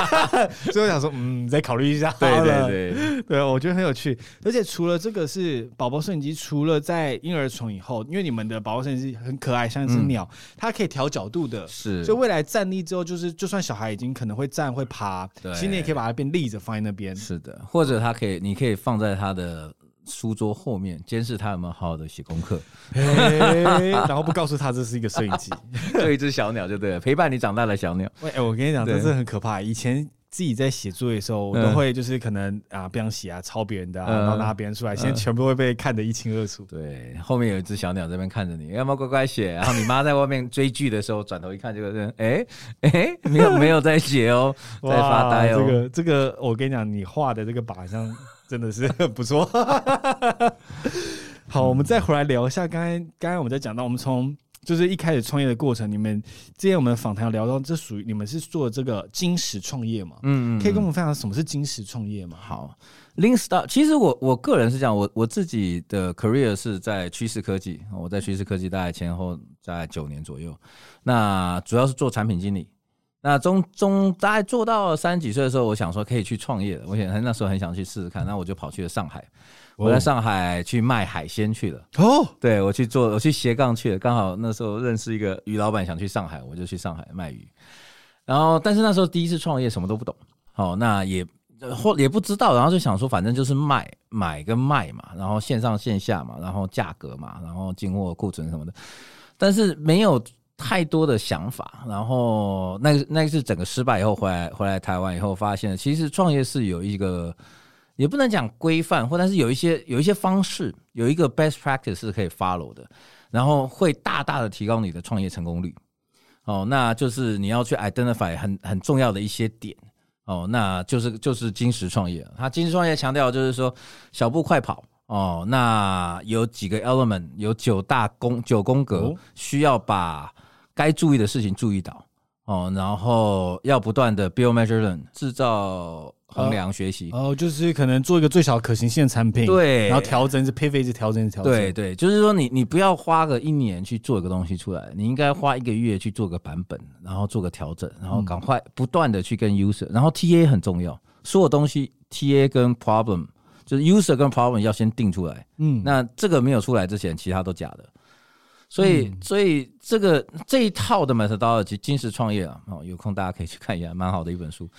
[laughs] 所以我想说，嗯，再考虑一下。对对对对，我觉得很有趣。而且除了这个是宝宝摄影机，除了在婴儿床以后，因为你们的宝宝摄影机很可爱，像一只鸟，嗯、它可以调角度的，是，所以未来站立之后，就是就算小孩已经可能会站会爬，其实你也可以把它变立着放在那边。是的，或者他可以，你可以放在他的书桌后面，监视他有没有好好的写功课，[laughs] 然后不告诉他这是一个摄影机，做，一只小鸟就对了，陪伴你长大的小鸟。喂，哎，我跟你讲，这是很可怕。以前。自己在写作业的时候，我都会就是可能啊不想写啊，抄别人的啊，然后拿别人出来，现在全部会被看得一清二楚。对，后面有一只小鸟在那边看着你，要不要乖乖写？然 [laughs] 后你妈在外面追剧的时候，转头一看，就哎哎，没有没有在写哦，在发呆哦。这个这个，[laughs] 我跟你讲，你画的这个靶向真的是不错。[laughs] 好，我们再回来聊一下，刚才刚才我们在讲到，我们从。就是一开始创业的过程，你们之前我们访谈聊到，这属于你们是做这个金石创业嘛？嗯，嗯，可以跟我们分享什么是金石创业吗？好，Lean Start，其实我我个人是这样，我我自己的 career 是在趋势科技，我在趋势科技大概前后在九年左右，那主要是做产品经理，那中中大概做到三十几岁的时候，我想说可以去创业了，我想那时候很想去试试看，那我就跑去了上海。我在上海去卖海鲜去了哦，对，我去做，我去斜杠去了，刚好那时候认识一个鱼老板，想去上海，我就去上海卖鱼。然后，但是那时候第一次创业，什么都不懂，好，那也或也不知道，然后就想说，反正就是卖买跟卖嘛，然后线上线下嘛，然后价格嘛，然后进货库存什么的，但是没有太多的想法。然后那个那个是整个失败以后回来回来台湾以后，发现其实创业是有一个。也不能讲规范，或但是有一些有一些方式，有一个 best practice 是可以 follow 的，然后会大大的提高你的创业成功率。哦，那就是你要去 identify 很很重要的一些点。哦，那就是就是金石创业。它金石创业强调就是说小步快跑。哦，那有几个 element，有九大宫九宫格，需要把该注意的事情注意到。哦，然后要不断的 build measure learn 制造。衡量学习。哦，就是可能做一个最小可行性的产品，对，然后调整是 pivot 是调整是调整，对对，就是说你你不要花个一年去做一个东西出来，你应该花一个月去做个版本，然后做个调整，然后赶快不断的去跟 user，然后 TA 很重要，所有东西 TA 跟 problem 就是 user 跟 problem 要先定出来，嗯，那这个没有出来之前，其他都假的。所以，嗯、所以这个这一套的 methodology 金石创业啊，哦，有空大家可以去看一下，蛮好的一本书。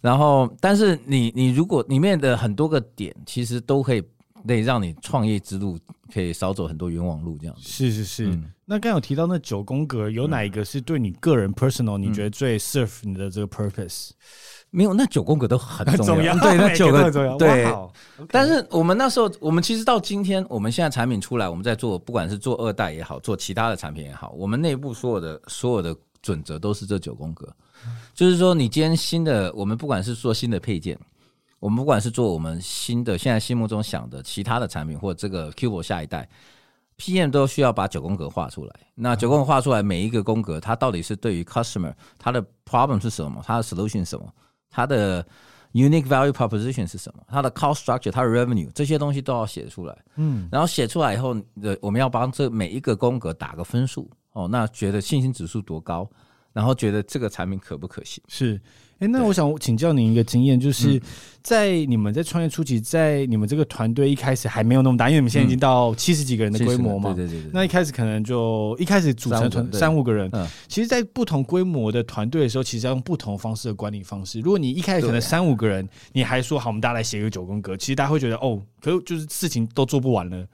然后，但是你你如果里面的很多个点，其实都可以得让你创业之路可以少走很多冤枉路，这样子。是是是。嗯、那刚有提到那九宫格，有哪一个是对你个人 personal，你觉得最 serve 你的这个 purpose？没有，那九宫格都很重要。对，那九个很重要。[laughs] 对，[laughs] 但是我们那时候，我们其实到今天，我们现在产品出来，我们在做，不管是做二代也好，做其他的产品也好，我们内部所有的所有的准则都是这九宫格。就是说，你今天新的，我们不管是做新的配件，我们不管是做我们新的现在心目中想的其他的产品，或这个 Cubo 下一代，PM 都需要把九宫格画出来。那九宫格画出来，每一个宫格它到底是对于 Customer 它的 Problem 是什么，它的 Solution 是什么？它的 unique value proposition 是什么？它的 cost structure、它的 revenue 这些东西都要写出来。嗯，然后写出来以后，呃我们要帮这每一个宫格打个分数。哦，那觉得信心指数多高？然后觉得这个产品可不可行？是。哎，那我想请教您一个经验，就是在你们在创业初期，在你们这个团队一开始还没有那么大，因为你们现在已经到七十几个人的规模嘛。对对对。那一开始可能就一开始组成团三五个人。嗯。其实，在不同规模的团队的时候，其实要用不同方式的管理方式。如果你一开始可能三五个人，你还说好，我们大家来写一个九宫格，其实大家会觉得哦，可是就是事情都做不完了，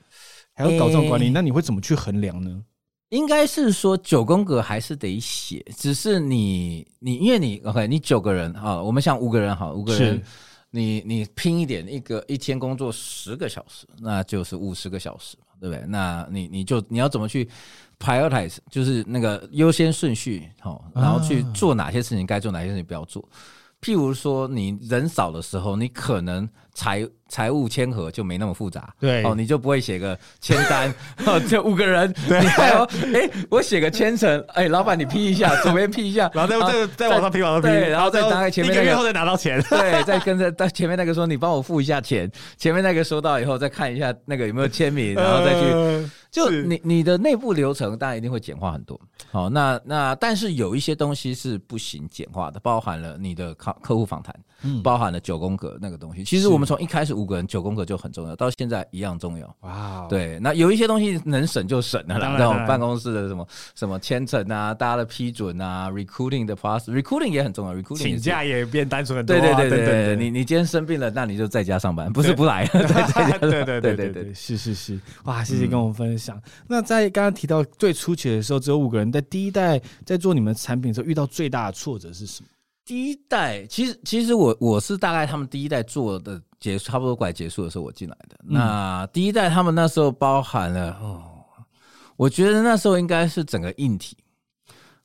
还要搞这种管理，那你会怎么去衡量呢？应该是说九宫格还是得写，只是你你因为你 OK，你九个人啊，我们像五个人哈，五个人，你你拼一点，一个一天工作十个小时，那就是五十个小时，对不对？那你你就你要怎么去 prioritize，就是那个优先顺序，好，然后去做哪些事情该做，哪些事情不要做。譬如说，你人少的时候，你可能财财务签核就没那么复杂，对。哦，你就不会写个签单，[laughs] 哦，就五个人，对。你还有，哎、欸，我写个签呈，哎、欸，老板你批一下，[laughs] 左边批一下，然后再再再往上批，往上批，对，然后再打开前面那个，一个月后再拿到钱，[laughs] 对，再跟着到前面那个说你帮我付一下钱，前面那个收到以后再看一下那个有没有签名，然后再去。呃就你你的内部流程当然一定会简化很多，好，那那但是有一些东西是不行简化的，包含了你的客客户访谈，嗯，包含了九宫格那个东西。其实我们从一开始五个人九宫格就很重要，到现在一样重要。哇，对，那有一些东西能省就省了啦，那种办公室的什么什么签证啊，大家的批准啊，recruiting 的 process，recruiting 也很重要，recruiting 请假也变单纯很多。对对对对对，你你今天生病了，那你就在家上班，不是不来。[laughs] 对对对对对对，是是是，哇，谢谢跟我们分享。那在刚刚提到最初期的时候，只有五个人，在第一代在做你们产品的时候，遇到最大的挫折是什么？第一代其实其实我我是大概他们第一代做的结束差不多快结束的时候我进来的。嗯、那第一代他们那时候包含了哦，我觉得那时候应该是整个硬体，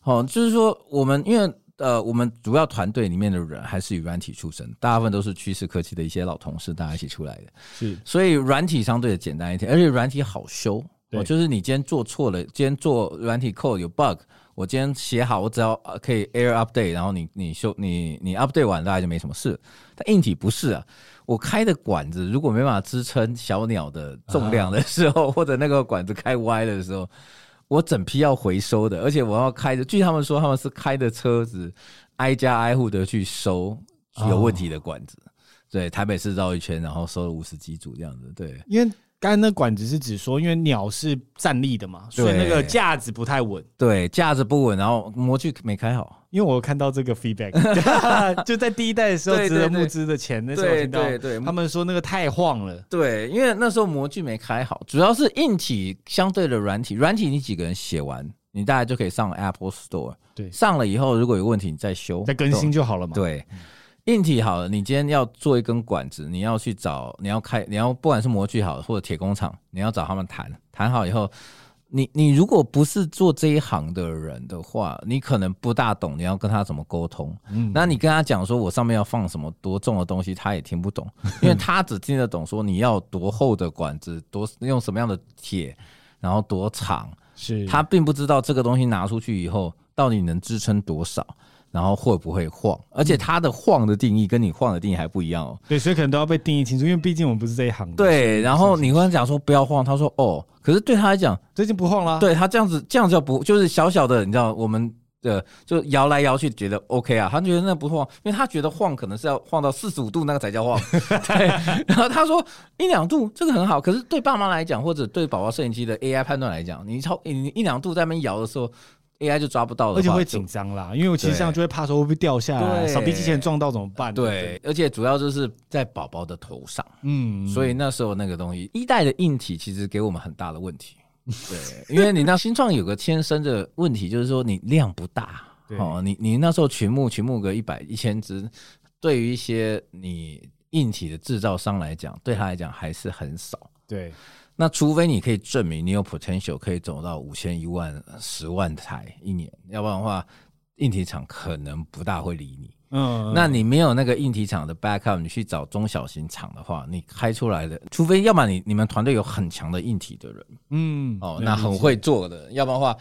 哦，就是说我们因为。呃，我们主要团队里面的人还是以软体出身，大部分都是趋势科技的一些老同事，大家一起出来的。是，所以软体相对的简单一点，而且软体好修。对，就是你今天做错了，今天做软体 code 有 bug，我今天写好，我只要可以 air update，然后你你修你你 update 完，大概就没什么事。但硬体不是啊，我开的管子如果没办法支撑小鸟的重量的时候，啊、或者那个管子开歪了的时候。我整批要回收的，而且我要开着。据他们说，他们是开着车子挨家挨户的去收有问题的管子。哦、对，台北市绕一圈，然后收了五十几组这样子。对，因为。刚才那管子是指说，因为鸟是站立的嘛，所以那个架子不太稳。对，架子不稳，然后模具没开好。因为我看到这个 feedback，[laughs] 就在第一代的时候，值得募资的钱，那时候听到对对对，他们说那个太晃了。对，因为那时候模具没开好，主要是硬体相对的软体，软体你几个人写完，你大概就可以上 Apple Store。对，上了以后如果有问题，你再修、再更新就好了嘛。对。硬体好了，你今天要做一根管子，你要去找，你要开，你要不管是模具好或者铁工厂，你要找他们谈，谈好以后，你你如果不是做这一行的人的话，你可能不大懂你要跟他怎么沟通。嗯，那你跟他讲说我上面要放什么多重的东西，他也听不懂，[laughs] 因为他只听得懂说你要多厚的管子，多用什么样的铁，然后多长，是他并不知道这个东西拿出去以后到底能支撑多少。然后会不会晃？而且它的晃的定义跟你晃的定义还不一样哦。对，所以可能都要被定义清楚，因为毕竟我们不是这一行的。对，然后你跟他讲说不要晃，他说哦，可是对他来讲最近不晃了。对他这样子，这样叫不就是小小的？你知道我们的就摇来摇去，觉得 OK 啊？他觉得那不晃，因为他觉得晃可能是要晃到四十五度那个才叫晃。[laughs] 对，然后他说一两度这个很好，可是对爸妈来讲，或者对宝宝摄影机的 AI 判断来讲，你超你一两度在那边摇的时候。AI 就抓不到了，而且会紧张啦，因为我其实这样就会怕说会不会掉下来，扫地机器人撞到怎么办？对，而且主要就是在宝宝的头上，嗯，所以那时候那个东西一代的硬体其实给我们很大的问题，[laughs] 对，因为你那新创有个天生的问题，就是说你量不大，哦，你你那时候群募群募个一百一千只，对于一些你硬体的制造商来讲，对他来讲还是很少，对。那除非你可以证明你有 potential 可以走到五千、一万、十万台一年，要不然的话，硬体厂可能不大会理你。嗯，那你没有那个硬体厂的 backup，你去找中小型厂的话，你开出来的，除非要么你你们团队有很强的硬体的人，嗯，哦，那很会做的，要不然的话。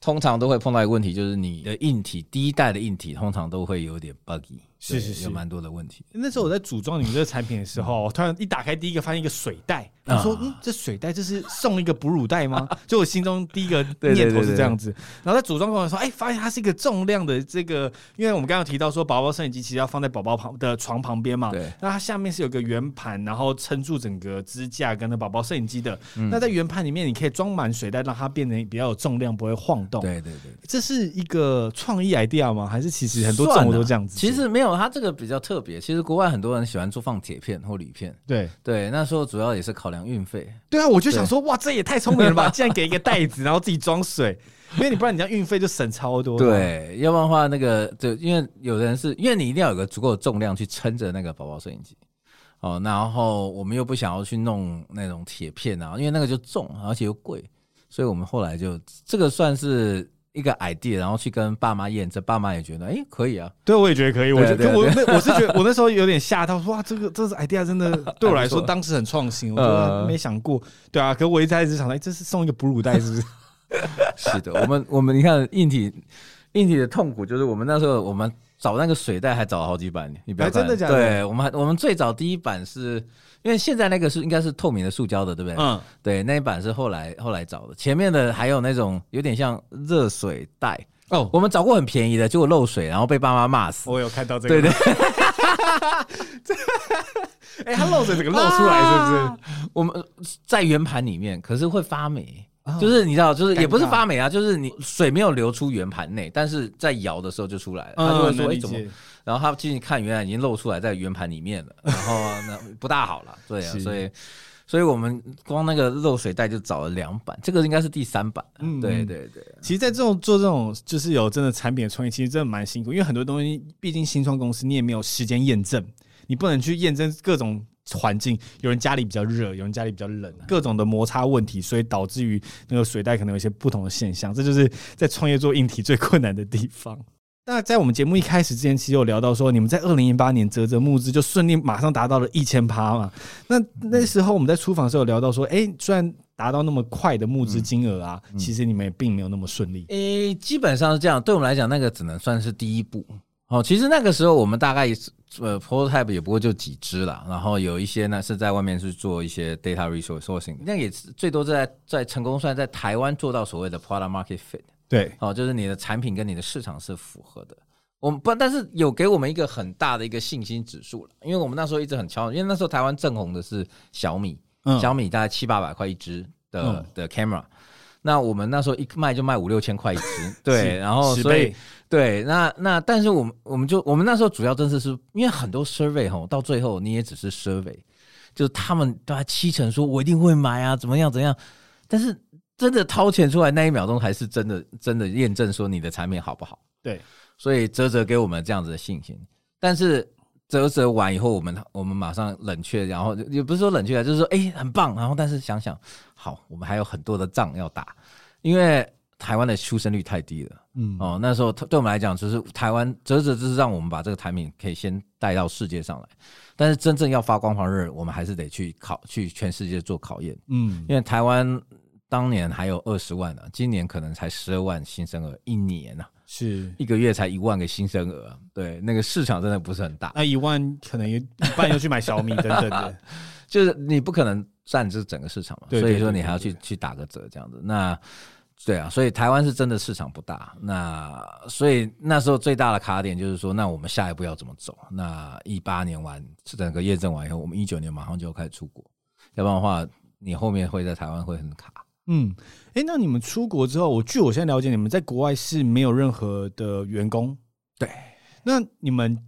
通常都会碰到一个问题，就是你的硬体第一代的硬体通常都会有点 buggy，是是是，有蛮多的问题。那时候我在组装你们这个产品的时候，我 [laughs] 突然一打开，第一个发现一个水袋，我说：“嗯，这水袋这是送一个哺乳袋吗？” [laughs] 就我心中第一个念头是这样子。然后在组装过程说：“哎，发现它是一个重量的这个，因为我们刚刚提到说，宝宝摄影机其实要放在宝宝旁的床旁边嘛，对。那它下面是有个圆盘，然后撑住整个支架跟那宝宝摄影机的。那在圆盘里面，你可以装满水袋，让它变得比较有重量，不会晃动。对对对。这是一个创意 idea 吗？还是其实很多种都这样子？其实没有，它这个比较特别。其实国外很多人喜欢做放铁片或铝片。对对，那时候主要也是考量运费。对啊，我就想说，哇，这也太聪明了吧！[laughs] 竟然给一个袋子，然后自己装水，因为你不然你这样运费就省超多。对，要不然的话，那个就因为有的人是因为你一定要有个足够的重量去撑着那个宝宝摄影机哦，然后我们又不想要去弄那种铁片啊，因为那个就重，而且又贵，所以我们后来就这个算是。一个 idea，然后去跟爸妈验证，爸妈也觉得哎、欸、可以啊。对，我也觉得可以。我觉得我那我是觉得我那时候有点吓到，说哇，这个这是 idea 真的 [laughs] 对我来说当时很创新，我觉得没想过。对啊，可我一开始想，哎，这是送一个哺乳袋是不是？[laughs] 是的，我们我们你看硬体硬体的痛苦就是我们那时候我们找那个水袋还找了好几版，你不要看，真的假的？对，我们还我们最早第一版是因为现在那个是应该是透明的塑胶的，对不对？嗯，对，那一版是后来后来找的，前面的还有那种有点像热水袋哦，我们找过很便宜的，结果漏水，然后被爸妈骂死。我有看到这个，对对，[laughs] 哎，它漏水这个漏出来是不是？我们在圆盘里面，可是会发霉。就是你知道，就是也不是发霉啊，就是你水没有流出圆盘内，但是在摇的时候就出来了。他就会说：“哎，怎么？”然后他进去看，原来已经露出来在圆盘里面了。[laughs] 然后那不大好了，对啊，所以，所以我们光那个漏水袋就找了两版，这个应该是第三版。嗯，对对对。其实，在这种做这种就是有真的产品的创业，其实真的蛮辛苦，因为很多东西毕竟新创公司你也没有时间验证，你不能去验证各种。环境，有人家里比较热，有人家里比较冷，各种的摩擦问题，所以导致于那个水袋可能有一些不同的现象，这就是在创业做硬体最困难的地方。那在我们节目一开始之前，其实有聊到说，你们在二零一八年折折募资就顺利马上达到了一千趴嘛？那那时候我们在出访的时候有聊到说，哎、欸，虽然达到那么快的募资金额啊，其实你们也并没有那么顺利。诶、欸，基本上是这样，对我们来讲，那个只能算是第一步。哦，其实那个时候我们大概呃 prototype 也不过就几只了，然后有一些呢是在外面去做一些 data resourcing，那也最多在在成功算在台湾做到所谓的 product market fit。对，哦，就是你的产品跟你的市场是符合的。我们不，但是有给我们一个很大的一个信心指数了，因为我们那时候一直很敲，因为那时候台湾正红的是小米，嗯、小米大概七八百块一支的、嗯、的 camera。那我们那时候一卖就卖五六千块一支，[laughs] 对，然后所以对，那那但是我们我们就我们那时候主要真的是因为很多 survey 吼，到最后你也只是 survey，就是他们大概七成说我一定会买啊，怎么样怎么样，但是真的掏钱出来那一秒钟，还是真的真的验证说你的产品好不好？对，所以泽泽给我们这样子的信心，但是。泽泽完以后，我们我们马上冷却，然后也不是说冷却，就是说哎、欸、很棒，然后但是想想好，我们还有很多的仗要打，因为台湾的出生率太低了，嗯。哦，那时候对我们来讲，就是台湾泽泽就是让我们把这个产品可以先带到世界上来，但是真正要发光发热，我们还是得去考去全世界做考验，嗯，因为台湾当年还有二十万呢、啊，今年可能才十二万新生儿一年呢、啊。是一个月才一万个新生儿，对，那个市场真的不是很大。那一万可能一半又去买小米等等的，[laughs] 就是你不可能占这整个市场嘛。所以说你还要去去打个折这样子。那对啊，所以台湾是真的市场不大。那所以那时候最大的卡点就是说，那我们下一步要怎么走？那一八年完整个验证完以后，我们一九年马上就要开始出国，要不然的话，你后面会在台湾会很卡。嗯，哎，那你们出国之后，我据我现在了解，你们在国外是没有任何的员工。对，那你们，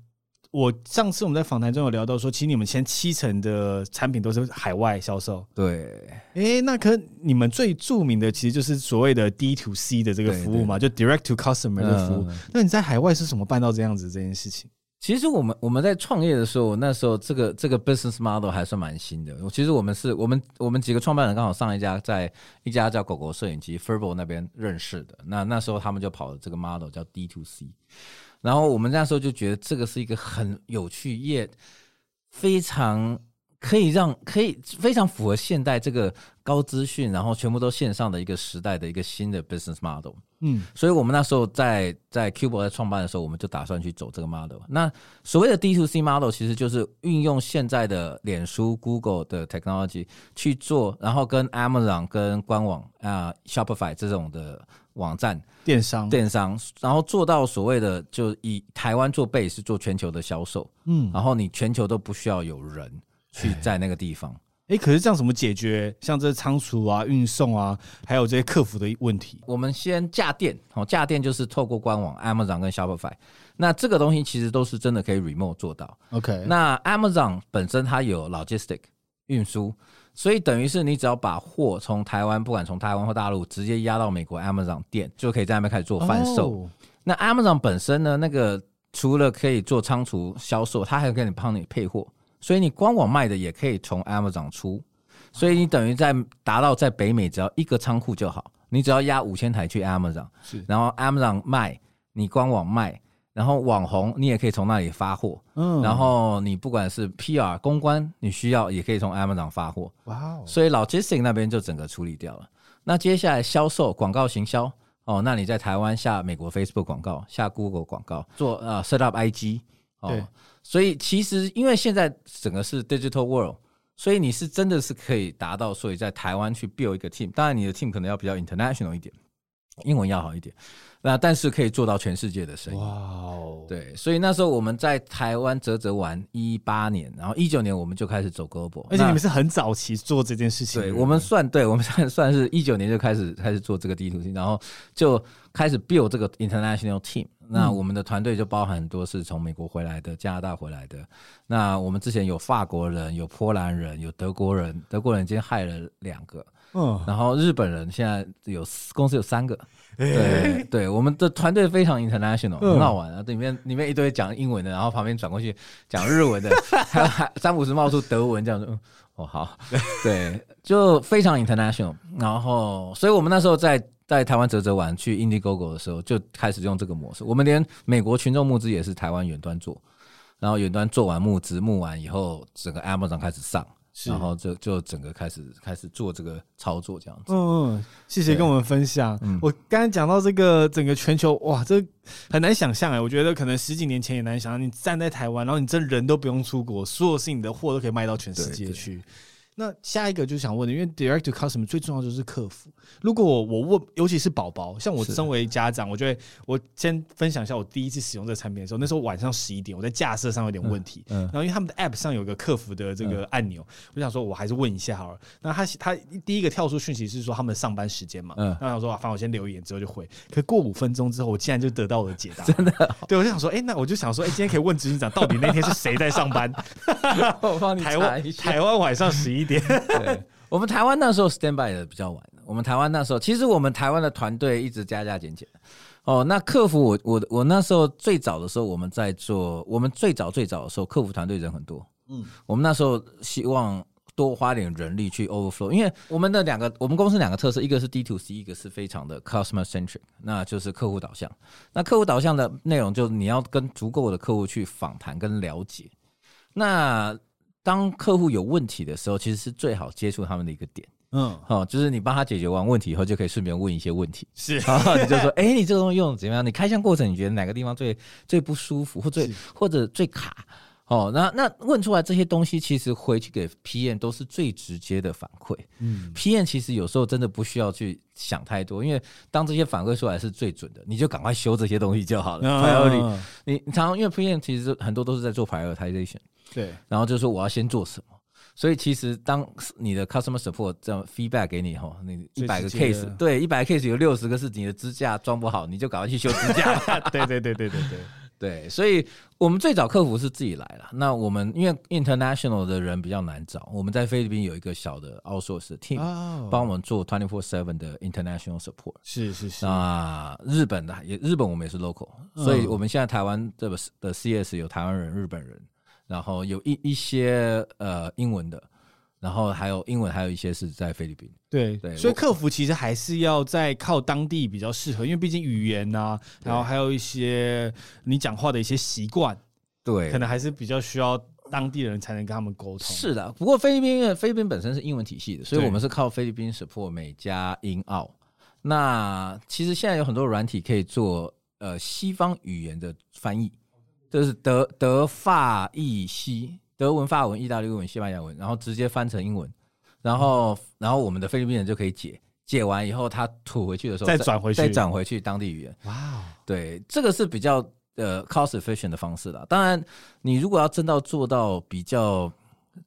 我上次我们在访谈中有聊到说，其实你们前七成的产品都是海外销售。对，哎，那可你们最著名的其实就是所谓的 D to C 的这个服务嘛，就 Direct to Customer 的服务。嗯。那你在海外是怎么办到这样子这件事情？其实我们我们在创业的时候，那时候这个这个 business model 还算蛮新的。其实我们是我们我们几个创办人刚好上一家在一家叫狗狗摄影机 f e r b o 那边认识的。那那时候他们就跑了这个 model 叫 D to C。然后我们那时候就觉得这个是一个很有趣也非常可以让可以非常符合现代这个高资讯，然后全部都线上的一个时代的一个新的 business model。嗯，所以我们那时候在在 Cubo 在创办的时候，我们就打算去走这个 model。那所谓的 D to C model，其实就是运用现在的脸书、Google 的 technology 去做，然后跟 Amazon 跟官网啊、呃、Shopify 这种的网站电商电商，然后做到所谓的就以台湾做 base 做全球的销售。嗯，然后你全球都不需要有人去在那个地方。哎、欸，可是这样怎么解决像这仓储啊、运送啊，还有这些客服的问题？我们先架店，哦，架店就是透过官网 Amazon 跟 Shopify，那这个东西其实都是真的可以 remote 做到。OK，那 Amazon 本身它有 logistic 运输，所以等于是你只要把货从台湾，不管从台湾或大陆，直接压到美国 Amazon 店，就可以在那边开始做贩售。Oh. 那 Amazon 本身呢，那个除了可以做仓储销售，它还可你帮你配货。所以你官网卖的也可以从 Amazon 出，所以你等于在达到在北美只要一个仓库就好，你只要压五千台去 Amazon，是，然后 Amazon 卖，你官网卖，然后网红你也可以从那里发货，嗯，然后你不管是 PR 公关，你需要也可以从 Amazon 发货，哇哦，所以 Logistics 那边就整个处理掉了。那接下来销售广告行销哦，那你在台湾下美国 Facebook 广告，下 Google 广告，做呃 set up IG 哦，对所以其实因为现在整个是 Digital World，所以你是真的是可以达到，所以在台湾去 build 一个 team，当然你的 team 可能要比较 international 一点，英文要好一点。那但是可以做到全世界的生意，哇哦！对，所以那时候我们在台湾泽泽玩一八年，然后一九年我们就开始走 global，而且你们是很早期做这件事情。[laughs] 对，我们算对，我们算算是一九年就开始开始做这个地图 C，然后就开始 build 这个 international team。那我们的团队就包含很多是从美国回来的、加拿大回来的。那我们之前有法国人、有波兰人、有德国人，德国人今天害了两个，嗯，然后日本人现在有公司有三个。对对，我们的团队非常 international，很好玩啊！里面里面一堆讲英文的，然后旁边转过去讲日文的，还有还詹姆斯冒出德文这样子。哦，好，对，就非常 international。然后，所以我们那时候在在台湾泽泽玩去 Indiegogo 的时候，就开始用这个模式。我们连美国群众募资也是台湾远端做，然后远端做完募资募完以后，整个 Amazon 开始上。是然后就就整个开始开始做这个操作这样子。嗯，谢谢跟我们分享。嗯，我刚才讲到这个整个全球，哇，这很难想象哎。我觉得可能十几年前也难想象，你站在台湾，然后你这人都不用出国，所有事情你的货都可以卖到全世界去。那下一个就想问的，因为 direct to customer 最重要就是客服。如果我问，尤其是宝宝，像我身为家长，我觉得我先分享一下我第一次使用这个产品的时候，那时候晚上十一点，我在架设上有点问题，嗯，然后因为他们的 app 上有个客服的这个按钮，我想说我还是问一下好了。那他他第一个跳出讯息是说他们的上班时间嘛，嗯，那我想说啊，反正我先留言之后就回。可过五分钟之后，我竟然就得到了解答，[laughs] 真的，[laughs] 对，我就想说，哎，那我就想说，哎，今天可以问执行长，到底那天是谁在上班？[laughs] 我帮你台湾台湾晚上十一点。[laughs] 对，我们台湾那时候 stand by 的比较晚。我们台湾那时候，其实我们台湾的团队一直加加减减。哦，那客服我我我那时候最早的时候，我们在做，我们最早最早的时候，客服团队人很多。嗯，我们那时候希望多花点人力去 overflow，因为我们的两个，我们公司两个特色，一个是 D to C，一个是非常的 customer centric，那就是客户导向。那客户导向的内容，就是你要跟足够的客户去访谈跟了解。那当客户有问题的时候，其实是最好接触他们的一个点。嗯，好，就是你帮他解决完问题以后，就可以顺便问一些问题。是，然 [laughs] 后你就说，哎、欸，你这个东西用的怎么样？你开箱过程，你觉得哪个地方最最不舒服，或最或者最卡？哦，那那问出来这些东西，其实回去给 P N 都是最直接的反馈。嗯，P N 其实有时候真的不需要去想太多，因为当这些反馈出来是最准的，你就赶快修这些东西就好了。Priority，你常常因为 P N 其实很多都是在做 prioritization。对，然后就说我要先做什么，所以其实当你的 customer support 这样 feedback 给你哈，你一百个 case，对，一百个 case 有六十个是你的支架装不好，你就赶快去修支架。[laughs] 对对对对对对 [laughs] 对，所以我们最早客服是自己来了。那我们因为 international 的人比较难找，我们在菲律宾有一个小的 outsource 的 team，帮我们做 twenty four seven 的 international support。是是是。那日本的也日本我们也是 local，所以我们现在台湾这个的 CS 有台湾人、日本人。然后有一一些呃英文的，然后还有英文，还有一些是在菲律宾。对对，所以客服其实还是要在靠当地比较适合，因为毕竟语言呐、啊，然后还有一些你讲话的一些习惯，对，可能还是比较需要当地人才能跟他们沟通。是的，不过菲律宾菲律宾本身是英文体系的，所以我们是靠菲律宾 support 美加英澳。那其实现在有很多软体可以做呃西方语言的翻译。就是德德法意西，德文、法文、意大利文、西班牙文，然后直接翻成英文，然后然后我们的菲律宾人就可以解，解完以后他吐回去的时候再转回去，再转回去当地语言。哇 Wow，对，这个是比较呃 cost efficient 的方式啦。当然，你如果要真到做到比较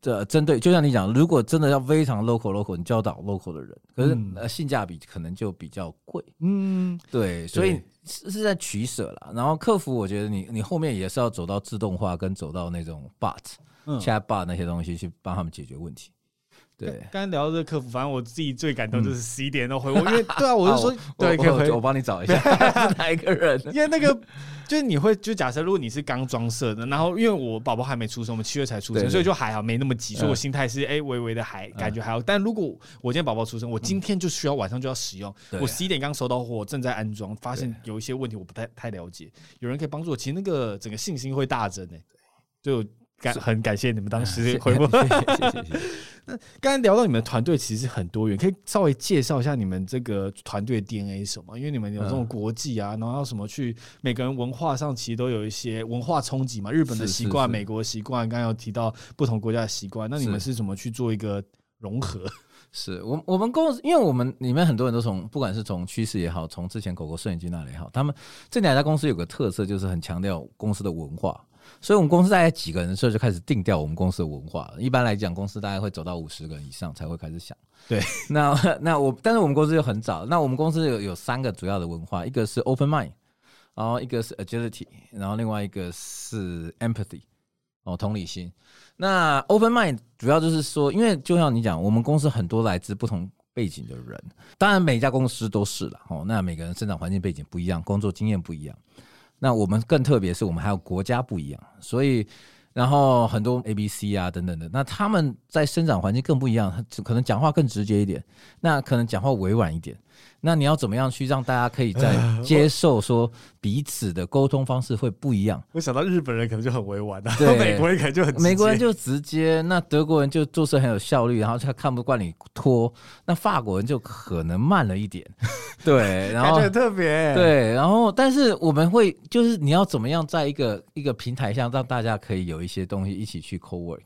的针对，就像你讲，如果真的要非常 local local，你教导 local 的人，可是呃性价比可能就比较贵。嗯，对，所以。是是在取舍啦，然后客服，我觉得你你后面也是要走到自动化，跟走到那种 bot、嗯、chat bot 那些东西去帮他们解决问题。对，刚刚聊到这个客服，反正我自己最感动就是十一点都回我，因为对啊，我就说 [laughs] 对，可以回。我帮你找一下 [laughs] 哪一个人，因为那个就是你会就假设如果你是刚装设的，然后因为我宝宝还没出生，我们七月才出生，所以就还好没那么急，所以我心态是哎微微的还感觉还好。但如果我今天宝宝出生，我今天就需要晚上就要使用，我十一点刚收到货，正在安装，发现有一些问题我不太太了解，有人可以帮助我，其实那个整个信心会大增诶，就。感很感谢你们当时回复。[laughs] 那刚才聊到你们团队其实很多元，可以稍微介绍一下你们这个团队 DNA 是什么？因为你们有这种国际啊，然后要什么去每个人文化上其实都有一些文化冲击嘛，日本的习惯、美国的习惯，刚刚有提到不同国家的习惯，那你们是怎么去做一个融合？[laughs] 是我我们公司，因为我们里面很多人都从不管是从趋势也好，从之前狗狗摄影机那里也好，他们这两家公司有个特色，就是很强调公司的文化。所以，我们公司大概几个人的时候就开始定调我们公司的文化。一般来讲，公司大概会走到五十个人以上才会开始想。对，那 [laughs] 那我，但是我们公司就很早。那我们公司有有三个主要的文化，一个是 Open Mind，然后一个是 Agility，然后另外一个是 Empathy，哦，同理心。那 Open Mind 主要就是说，因为就像你讲，我们公司很多来自不同背景的人，当然每一家公司都是了。哦，那每个人生长环境背景不一样，工作经验不一样。那我们更特别是我们还有国家不一样，所以然后很多 A、B、C 啊等等的，那他们在生长环境更不一样，可能讲话更直接一点，那可能讲话委婉一点。那你要怎么样去让大家可以在 [laughs] 接受说彼此的沟通方式会不一样？我想到日本人可能就很委婉，对，美国人可能就很直接，美国人就直接，那德国人就做事很有效率，然后他看不惯你拖，那法国人就可能慢了一点，[laughs] 对，然后特别，对，然后但是我们会就是你要怎么样在一个一个平台上让大家可以有一些东西一起去 co work。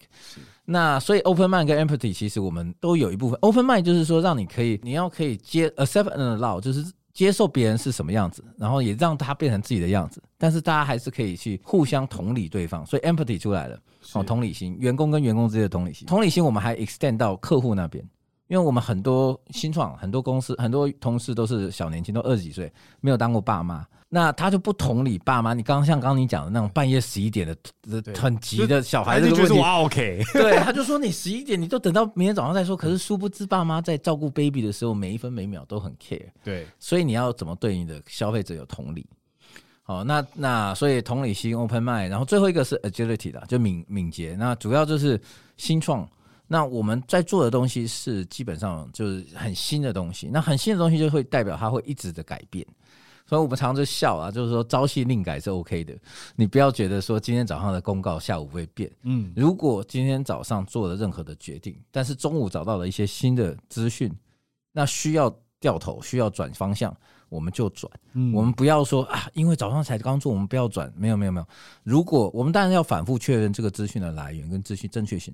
那所以 open mind 跟 empathy 其实我们都有一部分。open mind 就是说让你可以你要可以接 accept and allow 就是接受别人是什么样子，然后也让他变成自己的样子，但是大家还是可以去互相同理对方，所以 empathy 出来了哦，同理心，员工跟员工之间的同理心，同理心我们还 extend 到客户那边。因为我们很多新创，很多公司，很多同事都是小年轻，都二十几岁，没有当过爸妈，那他就不同理爸妈。你刚刚像刚刚你讲的那种半夜十一点的很急的小孩子，就觉得哇 OK，对，他就说你十一点，你都等到明天早上再说。可是殊不知，爸妈在照顾 baby 的时候，每一分每秒都很 care。对，所以你要怎么对你的消费者有同理？好，那那所以同理心 open mind，然后最后一个是 agility 的，就敏敏捷。那主要就是新创。那我们在做的东西是基本上就是很新的东西，那很新的东西就会代表它会一直的改变，所以我们常常就笑啊，就是说朝夕令改是 OK 的，你不要觉得说今天早上的公告下午会变，嗯，如果今天早上做了任何的决定，但是中午找到了一些新的资讯，那需要掉头，需要转方向，我们就转，嗯，我们不要说啊，因为早上才刚做，我们不要转，没有没有没有，如果我们当然要反复确认这个资讯的来源跟资讯正确性。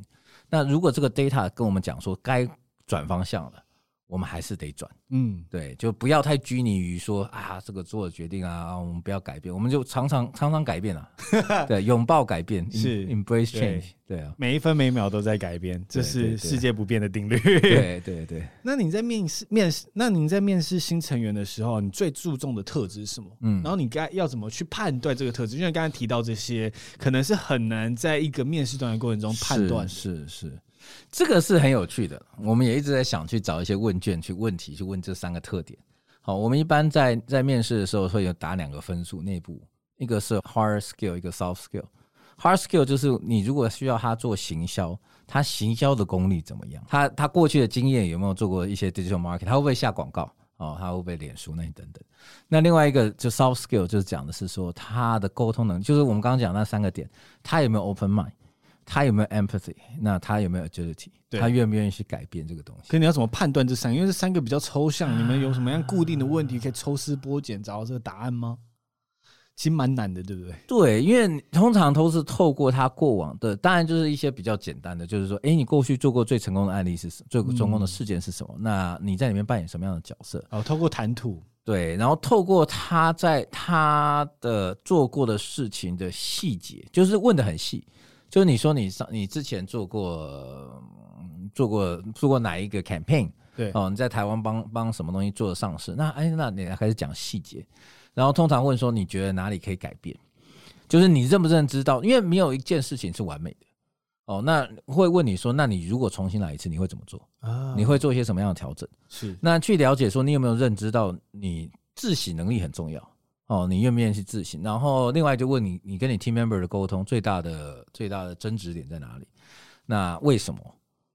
那如果这个 data 跟我们讲说该转方向了，我们还是得转。嗯，对，就不要太拘泥于说啊，这个做的决定啊，我们不要改变，我们就常常常常改变啊。[laughs] 对，拥抱改变是 embrace change 对。对啊，每一分每秒都在改变，这是世界不变的定律。对对对，对。[laughs] 那你在面试面试，那您在面试新成员的时候，你最注重的特质是什么？嗯，然后你该要怎么去判断这个特质？因为刚才提到这些，可能是很难在一个面试段的过程中判断。是是。是这个是很有趣的，我们也一直在想去找一些问卷、去问题、去问这三个特点。好，我们一般在在面试的时候会有打两个分数，内部一个是 hard skill，一个 soft skill。hard skill 就是你如果需要他做行销，他行销的功力怎么样？他他过去的经验有没有做过一些 digital market？他会不会下广告？哦，他会不会脸书那等等？那另外一个就 soft skill 就是讲的是说他的沟通能力，就是我们刚刚讲那三个点，他有没有 open mind？他有没有 empathy？那他有没有 agility？他愿不愿意去改变这个东西？可你要怎么判断这三个？因为这三个比较抽象，你们有什么样固定的问题可以抽丝剥茧找到这个答案吗？其实蛮难的，对不对？对，因为通常都是透过他过往的，当然就是一些比较简单的，就是说，哎，你过去做过最成功的案例是什么？最成功的事件是什么？嗯、那你在里面扮演什么样的角色？哦，透过谈吐，对，然后透过他在他的做过的事情的细节，就是问的很细。就是你说你上你之前做过做过做过哪一个 campaign？对哦，你在台湾帮帮什么东西做的上市？那哎，那你来开始讲细节，然后通常问说你觉得哪里可以改变？就是你认不认知到？因为没有一件事情是完美的哦，那会问你说，那你如果重新来一次，你会怎么做？啊，你会做一些什么样的调整？是，那去了解说，你有没有认知到你自省能力很重要？哦，你愿不愿意去自行？然后另外就问你，你跟你 team member 的沟通最大的最大的争执点在哪里？那为什么？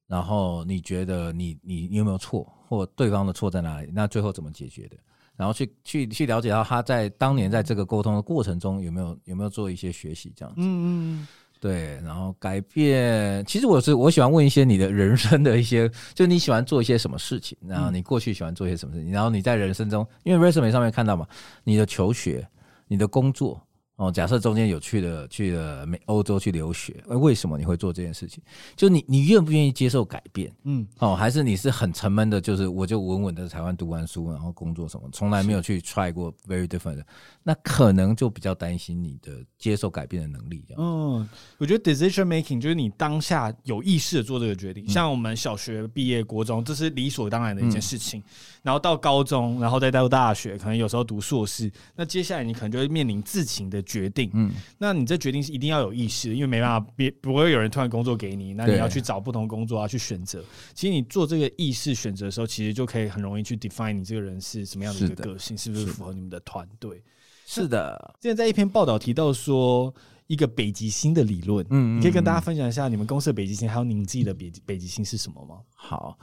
然后你觉得你你你有没有错，或对方的错在哪里？那最后怎么解决的？然后去去去了解到他在当年在这个沟通的过程中有没有有没有做一些学习这样子。嗯嗯。对，然后改变。其实我是我喜欢问一些你的人生的一些，就你喜欢做一些什么事情，然后你过去喜欢做一些什么事情，然后你在人生中，因为 resume 上面看到嘛，你的求学，你的工作。哦，假设中间有去了去了美欧洲去留学，为什么你会做这件事情？就你你愿不愿意接受改变？嗯，哦，还是你是很沉闷的，就是我就稳稳的在台湾读完书，然后工作什么，从来没有去 try 过 very different 的，那可能就比较担心你的接受改变的能力。嗯，我觉得 decision making 就是你当下有意识的做这个决定，嗯、像我们小学毕业、国中，这是理所当然的一件事情，嗯、然后到高中，然后再到大学，可能有时候读硕士，那接下来你可能就会面临自行的决定，嗯，那你这决定是一定要有意识的，因为没办法，别不会有人突然工作给你，那你要去找不同工作啊，去选择。其实你做这个意识选择的时候，其实就可以很容易去 define 你这个人是什么样的一个个性，是，是不是符合你们的团队？是的。现在在一篇报道提到说一个北极星的理论，嗯，嗯，嗯，你可以跟大家分享一下你们公司的北极星，还有你自己的北北极星是什么吗？好。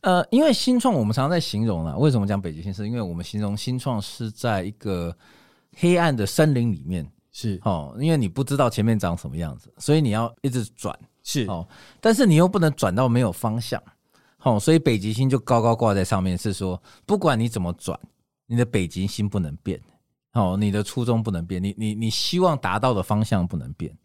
呃，因为新创我们常常在形容了，为什么讲北极星？是因为我们形容新创是在一个黑暗的森林里面，是哦，因为你不知道前面长什么样子，所以你要一直转，是哦，但是你又不能转到没有方向，哦，所以北极星就高高挂在上面，是说不管你怎么转，你的北极星不能变，哦，你的初衷不能变，你你你希望达到的方向不能变。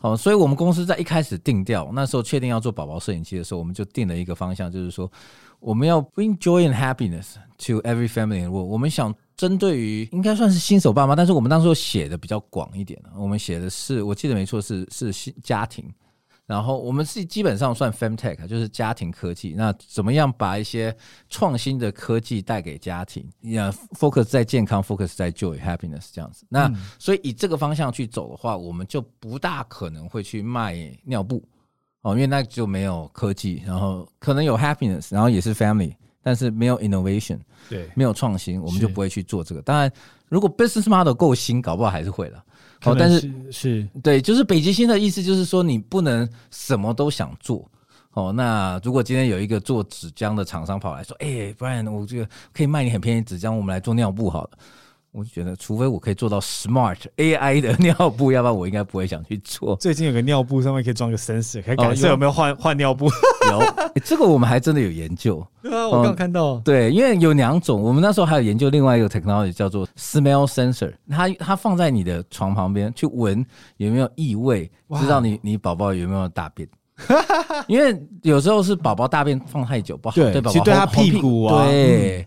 好，所以我们公司在一开始定调，那时候确定要做宝宝摄影机的时候，我们就定了一个方向，就是说我们要 bring joy and happiness to every family。我我们想针对于应该算是新手爸妈，但是我们当时写的比较广一点，我们写的是，我记得没错，是是新家庭。然后我们是基本上算 FemTech，就是家庭科技。那怎么样把一些创新的科技带给家庭？呀，focus 在健康，focus 在 joy happiness 这样子。那所以以这个方向去走的话，我们就不大可能会去卖尿布哦，因为那就没有科技，然后可能有 happiness，然后也是 family，但是没有 innovation，对，没有创新，我们就不会去做这个。当然，如果 business model 够新，搞不好还是会的。好，但是是对，就是北极星的意思，就是说你不能什么都想做。哦，那如果今天有一个做纸浆的厂商跑来说，哎，不然我这个可以卖你很便宜纸浆，我们来做尿布好了。我就觉得，除非我可以做到 smart AI 的尿布，要不然我应该不会想去做。最近有个尿布上面可以装个 sensor，可以感受有没有换换尿布。有、欸，这个我们还真的有研究。对啊，我刚看到、嗯。对，因为有两种，我们那时候还有研究另外一个 technology 叫做 smell sensor，它它放在你的床旁边去闻有没有异味，知道你你宝宝有没有大便。因为有时候是宝宝大便放太久不好，对宝宝对他屁股啊，对。嗯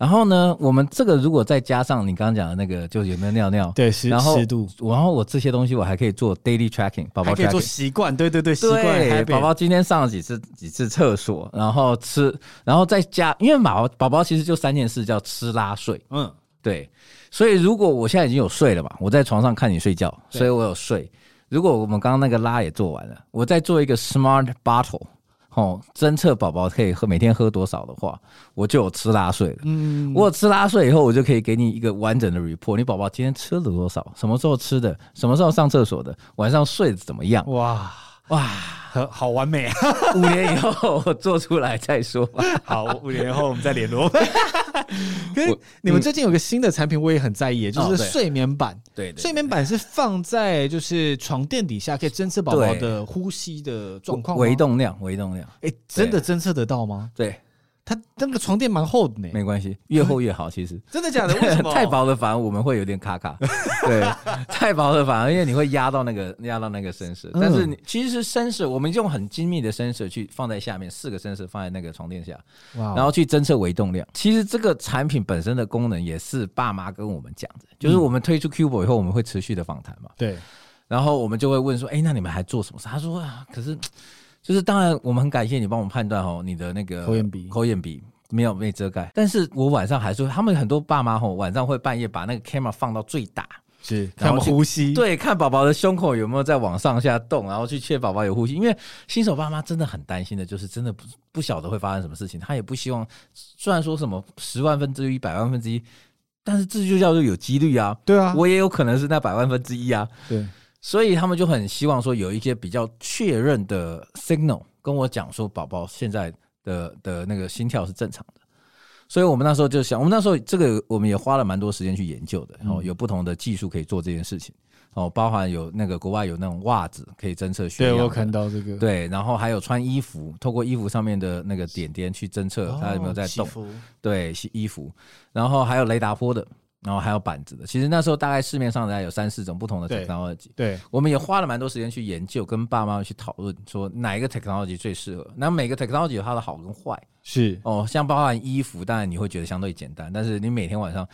然后呢，我们这个如果再加上你刚刚讲的那个，就有没有尿尿？对，湿湿度。然后我这些东西我还可以做 daily tracking，宝宝可以做习惯。对对对，习惯。宝宝今天上了几次几次厕所，然后吃，然后再加，因为宝宝宝其实就三件事，叫吃拉睡。嗯，对。所以如果我现在已经有睡了嘛，我在床上看你睡觉，所以我有睡。如果我们刚刚那个拉也做完了，我再做一个 smart bottle。哦，侦测宝宝可以喝每天喝多少的话，我就有吃拉睡了。嗯，我有吃拉睡以后，我就可以给你一个完整的 report。你宝宝今天吃了多少？什么时候吃的？什么时候上厕所的？晚上睡得怎么样？哇哇，好完美啊！五年以后我做出来再说。[laughs] 好，五年以后我们再联络。[laughs] 可是你们最近有个新的产品，我也很在意，就是睡眠板。对，睡眠板是放在就是床垫底下，可以侦测宝宝的呼吸的状况，微动量，微动量。哎，真的侦测得到吗？对。它那个床垫蛮厚的呢，没关系，越厚越好。其实 [laughs] 真的假的？为什么？太薄的反而我们会有点卡卡。[laughs] 对，太薄的反而因为你会压到那个压到那个 sensor。但是你其实 sensor 我们用很精密的 sensor 去放在下面，四个 sensor 放在那个床垫下，然后去侦测微动量。其实这个产品本身的功能也是爸妈跟我们讲的，就是我们推出 Cubo 以后，我们会持续的访谈嘛。对，然后我们就会问说：“哎，那你们还做什么事？”他说：“啊，可是就是当然，我们很感谢你帮我们判断哦，你的那个口眼鼻，口眼鼻。”没有被遮盖，但是我晚上还是会，他们很多爸妈吼晚上会半夜把那个 camera 放到最大，是看呼吸，对，看宝宝的胸口有没有在往上下动，然后去确保宝宝有呼吸。因为新手爸妈真的很担心的，就是真的不不晓得会发生什么事情，他也不希望，虽然说什么十万分之一、百万分之一，但是这就叫做有几率啊。对啊，我也有可能是那百万分之一啊。对，所以他们就很希望说有一些比较确认的 signal 跟我讲说宝宝现在的的那个心跳是正常的。所以我们那时候就想，我们那时候这个我们也花了蛮多时间去研究的，然后有不同的技术可以做这件事情，哦，包含有那个国外有那种袜子可以侦测血压，对，我看到这个，对，然后还有穿衣服，透过衣服上面的那个点点去侦测它有没有在动，对，洗衣服，然后还有雷达波的。然后还有板子的，其实那时候大概市面上大概有三四种不同的 technology。对，我们也花了蛮多时间去研究，跟爸妈去讨论，说哪一个 technology 最适合。那每个 technology 有它的好跟坏。是哦，像包含衣服，当然你会觉得相对简单，但是你每天晚上，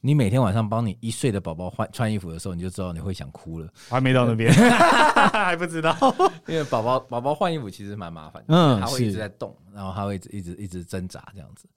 你每天晚上帮你一岁的宝宝换穿衣服的时候，你就知道你会想哭了。还没到那边，[laughs] 还不知道，[laughs] 因为宝宝宝宝换衣服其实蛮麻烦的，嗯，他会一直在动，然后他会一直一直一直挣扎这样子。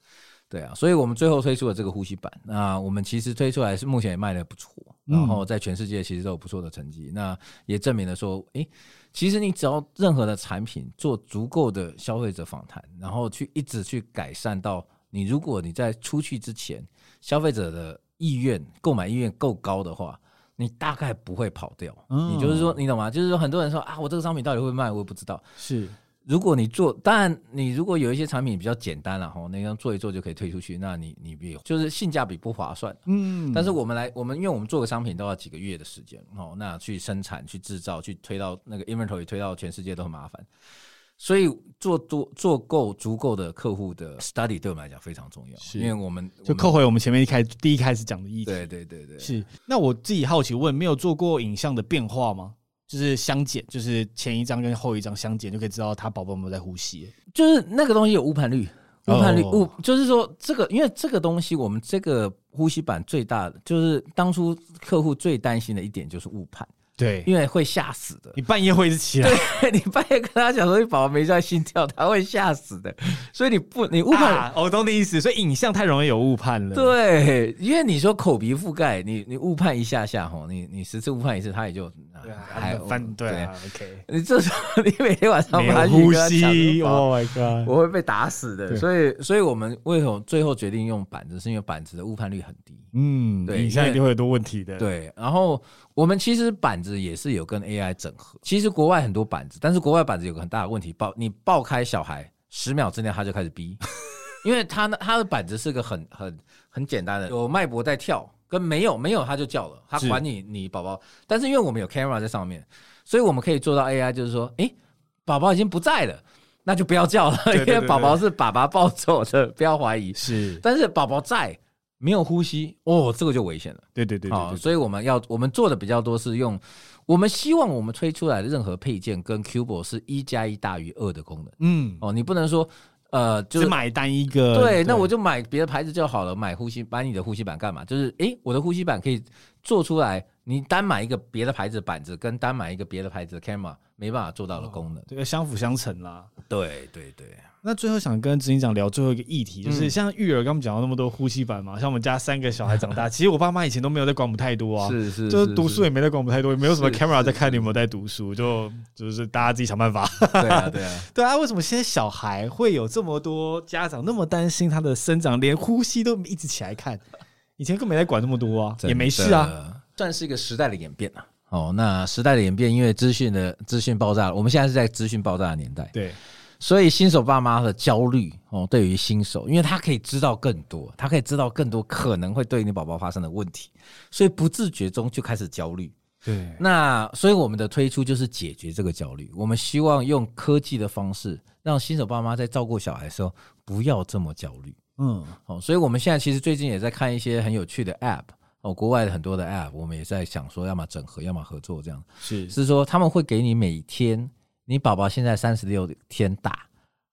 对啊，所以我们最后推出了这个呼吸板。那我们其实推出来是目前也卖的不错，然后在全世界其实都有不错的成绩。那也证明了说，诶，其实你只要任何的产品做足够的消费者访谈，然后去一直去改善到你，如果你在出去之前，消费者的意愿购买意愿够高的话，你大概不会跑掉。你就是说，你懂吗？就是说，很多人说啊，我这个商品到底会卖，我也不知道。是。如果你做，当然你如果有一些产品比较简单了哈，那样做一做就可以推出去，那你你别就是性价比不划算。嗯，但是我们来，我们因为我们做个商品都要几个月的时间哦，那去生产、去制造、去推到那个 inventory 推到全世界都很麻烦，所以做多做够足够的客户的 study 对我们来讲非常重要。是，因为我们就扣回我们前面一开第一开始讲的意思。对对对对，是。那我自己好奇问，没有做过影像的变化吗？就是相减，就是前一张跟后一张相减，就可以知道他宝宝有没有在呼吸。就是那个东西有误判率，误判率误，就是说这个，因为这个东西，我们这个呼吸板最大的，就是当初客户最担心的一点就是误判。对，因为会吓死的。你半夜会一直起来，对，[laughs] 你半夜跟他讲说你宝宝没在心跳，他会吓死的。所以你不，你误判，啊，我懂你意思。所以影像太容易有误判了。对，因为你说口鼻覆盖，你你误判一下下吼，你你十次误判一次，他也就还翻对啊。OK，你这时候你每天晚上没有呼吸，Oh my god，我会被打死的。所以，所以我们为什么最后决定用板子，是因为板子的误判率很低。嗯，对，影像一定会有多问题的。对，然后我们其实板子也是有跟 AI 整合。其实国外很多板子，但是国外板子有个很大的问题，爆你爆开小孩十秒之内他就开始逼，[laughs] 因为他他的板子是个很很很简单的，有脉搏在跳，跟没有没有他就叫了，他管你你宝宝。但是因为我们有 camera 在上面，所以我们可以做到 AI，就是说，诶，宝宝已经不在了，那就不要叫了，因为宝宝是爸爸抱走的，不要怀疑。是，但是宝宝在。没有呼吸哦，这个就危险了。对对对，对，好，所以我们要我们做的比较多是用，我们希望我们推出来的任何配件跟 Cubo 是一加一大于二的功能。嗯，哦，你不能说呃，就是买单一个，对，那我就买别的牌子就好了。买呼吸，买你的呼吸板干嘛？就是诶，我的呼吸板可以做出来，你单买一个别的牌子的板子，跟单买一个别的牌子的 camera 没办法做到的功能。这个相辅相成啦。对对对。那最后想跟执行长聊最后一个议题，就是像育儿，刚刚讲到那么多呼吸板嘛，像我们家三个小孩长大，[laughs] 其实我爸妈以前都没有在管我们太多啊，是是，就是读书也没在管我们太多，也没有什么 camera 在看你有没有在读书，就就是大家自己想办法。[laughs] 对啊对啊 [laughs] 对啊，为什么现在小孩会有这么多家长那么担心他的生长，连呼吸都一直起来看？以前根本没在管那么多啊，也没事啊，算是一个时代的演变啊。哦，那时代的演变，因为资讯的资讯爆炸了，我们现在是在资讯爆炸的年代。对。所以新手爸妈的焦虑哦，对于新手，因为他可以知道更多，他可以知道更多可能会对你宝宝发生的问题，所以不自觉中就开始焦虑。对，那所以我们的推出就是解决这个焦虑。我们希望用科技的方式，让新手爸妈在照顾小孩的时候不要这么焦虑。嗯，哦，所以我们现在其实最近也在看一些很有趣的 App 哦，国外的很多的 App，我们也在想说，要么整合，要么合作，这样是是说他们会给你每天。你宝宝现在三十六天大，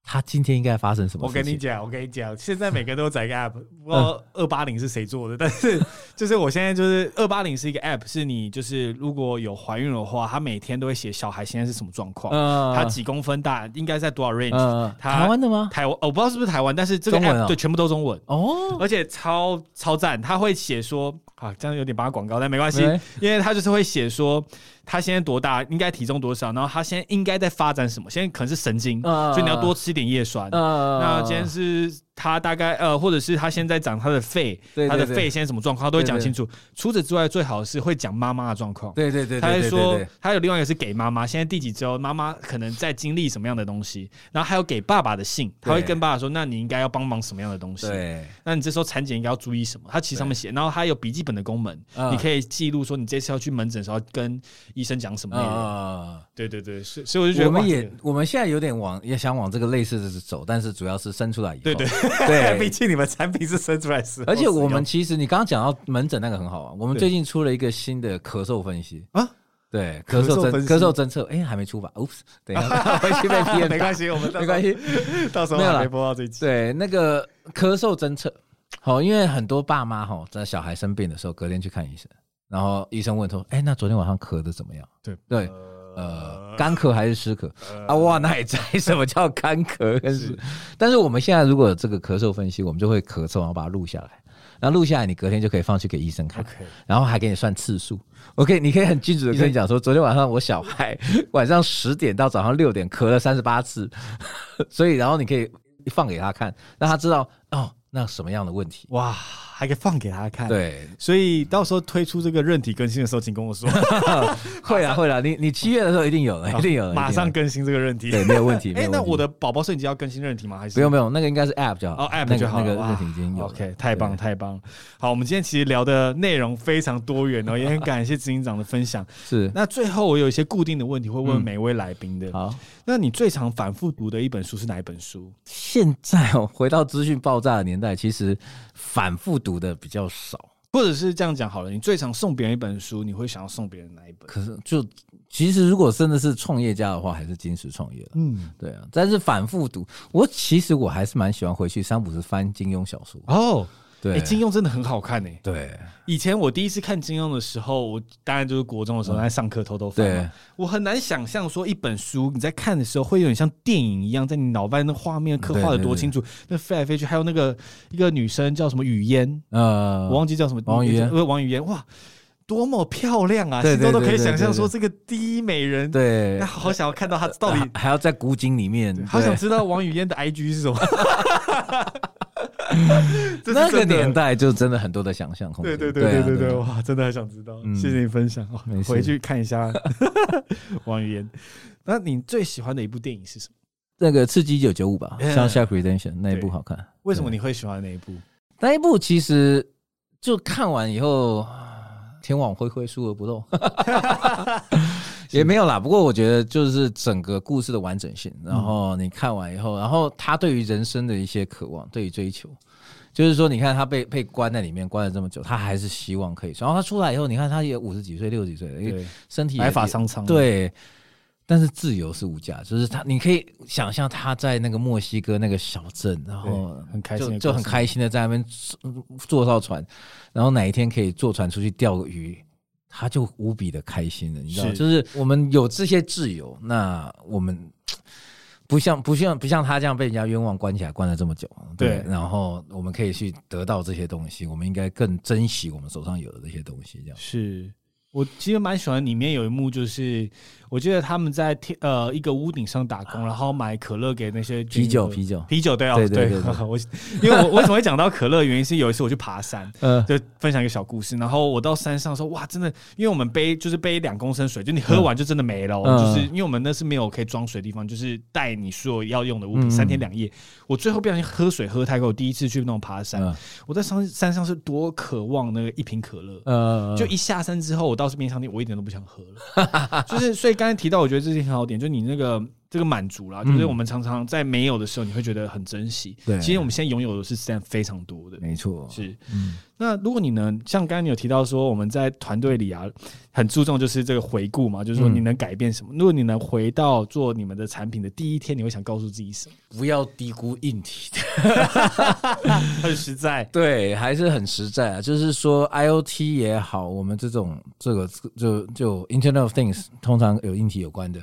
他今天应该发生什么？我跟你讲，我跟你讲，现在每个人都有载一个 app，[laughs] 不知道二八零是谁做的，但是就是我现在就是二八零是一个 app，是你就是如果有怀孕的话，他每天都会写小孩现在是什么状况，他几公分大，应该在多少 range？台湾的吗？台湾，我不知道是不是台湾，但是这个 app 对全部都中文哦，而且超超赞，他会写说啊，这样有点帮他广告，但没关系，因为他就是会写说。他现在多大？应该体重多少？然后他现在应该在发展什么？现在可能是神经，所以你要多吃一点叶酸。那今天是。他大概呃，或者是他现在长他的肺，他的肺现在什么状况，他都会讲清楚。除此之外，最好是会讲妈妈的状况。对对对，他还说，他有另外一个是给妈妈，现在第几周，妈妈可能在经历什么样的东西。然后还有给爸爸的信，他会跟爸爸说，那你应该要帮忙什么样的东西？对，那你这时候产检应该要注意什么？他其实上面写，然后他有笔记本的功能，你可以记录说你这次要去门诊的时候跟医生讲什么内容。对对对，所以所以我就觉得我们也我们现在有点往也想往这个类似的走，但是主要是生出来以后。对对。对，[laughs] 毕竟你们产品是生出来是，而且我们其实你刚刚讲到门诊那个很好啊，我们最近出了一个新的咳嗽分析啊，对，咳嗽侦咳嗽侦测，哎，还没出吧？Oops，等一下 [laughs] 回去被批，没关系，我们没关系，[laughs] 到时候还没播到这集。对，那个咳嗽侦测，好，因为很多爸妈哈，在小孩生病的时候，隔天去看医生，然后医生问说，哎，那昨天晚上咳的怎么样？对对。呃，干咳还是湿咳、呃、啊？哇，那也在什么叫干咳？但是，但是我们现在如果有这个咳嗽分析，我们就会咳嗽，然后把它录下来，然后录下来，你隔天就可以放去给医生看.然后还给你算次数。OK，你可以很清楚的跟你讲说，昨天晚上我小孩 [laughs] 晚上十点到早上六点咳了三十八次，[laughs] 所以然后你可以放给他看，让他知道哦，那什么样的问题？哇。还可以放给他看，对，所以到时候推出这个韧体更新的时候，请跟我说。[laughs] 会啊，会啊，你你七月的时候一定有了，一定有了，马上更新这个韧体，对，没有问题。[laughs] 哎，那我的宝宝摄影机要更新韧体吗？还是不用不用，那个应该是 App 就好。哦，App 就好，那个韧体已经有。OK，太棒太棒。好，我们今天其实聊的内容非常多元哦，也很感谢执行长的分享。是，那最后我有一些固定的问题会问每位来宾的。好，那你最常反复读的一本书是哪一本书？现在哦，回到资讯爆炸的年代，其实反复读的比较少。或者是这样讲好了，你最常送别人一本书，你会想要送别人哪一本？可是就其实如果真的是创业家的话，还是金石创业。嗯，对啊。但是反复读，我其实我还是蛮喜欢回去三五十翻金庸小说哦。对，金庸真的很好看诶。对，以前我第一次看金庸的时候，我当然就是国中的时候在上课偷偷翻。对，我很难想象说一本书你在看的时候会有点像电影一样，在你脑袋那画面刻画的多清楚，那飞来飞去，还有那个一个女生叫什么雨嫣，呃，我忘记叫什么王雨嫣，不是王雨嫣，哇，多么漂亮啊！心中都可以想象说这个第一美人，对，那好想要看到她到底还要在古井里面，好想知道王语嫣的 IG 是什么。[laughs] 那个年代就真的很多的想象空间。对对对对对对，哇，真的很想知道。谢谢你分享，回去看一下 [laughs] 王语嫣。那你最喜欢的一部电影是什么？那个《刺激一九九五》吧，《Shawshank Redemption》那一部好看。为什么你会喜欢那一部？那一部其实就看完以后，天网恢恢，疏而不漏。[laughs] 也没有啦，不过我觉得就是整个故事的完整性，然后你看完以后，然后他对于人生的一些渴望，对于追求，就是说，你看他被被关在里面关了这么久，他还是希望可以，然后他出来以后，你看他也五十几岁、六十几岁了，因为身体白发苍苍，对，但是自由是无价，就是他，你可以想象他在那个墨西哥那个小镇，然后很开心，就很开心的在那边坐到船，然后哪一天可以坐船出去钓个鱼。他就无比的开心了，你知道，就是我们有这些自由，那我们 [tsk] 不像不像不像他这样被人家冤枉关起来关了这么久，对，然后我们可以去得到这些东西，我们应该更珍惜我们手上有的这些东西，这样是。我其实蛮喜欢里面有一幕，就是我记得他们在天呃一个屋顶上打工，然后买可乐给那些啤酒啤酒。啤酒对啊对对 [laughs] 我因为我为什么会讲到可乐，原因是有一次我去爬山，[laughs] 呃，就分享一个小故事。然后我到山上说哇，真的，因为我们背就是背两公升水，就你喝完就真的没了，就是因为我们那是没有可以装水的地方，就是带你所有要用的物品三天两夜。我最后不小心喝水喝太够，我第一次去那种爬山，我在山山上是多渴望那个一瓶可乐，呃，就一下山之后我。倒是便利商店，我一点都不想喝了。[laughs] 就是，所以刚才提到，我觉得这是很好点，就你那个这个满足啦，就是我们常常在没有的时候，你会觉得很珍惜。对，其实我们现在拥有的是实在非常多的，没错。是，嗯。那如果你能像刚刚你有提到说，我们在团队里啊，很注重就是这个回顾嘛，就是说你能改变什么？如果你能回到做你们的产品的第一天，你会想告诉自己什么？不要低估硬体，[laughs] 很实在。对，还是很实在啊。就是说，IoT 也好，我们这种这个就就 Internet of Things，通常有硬体有关的。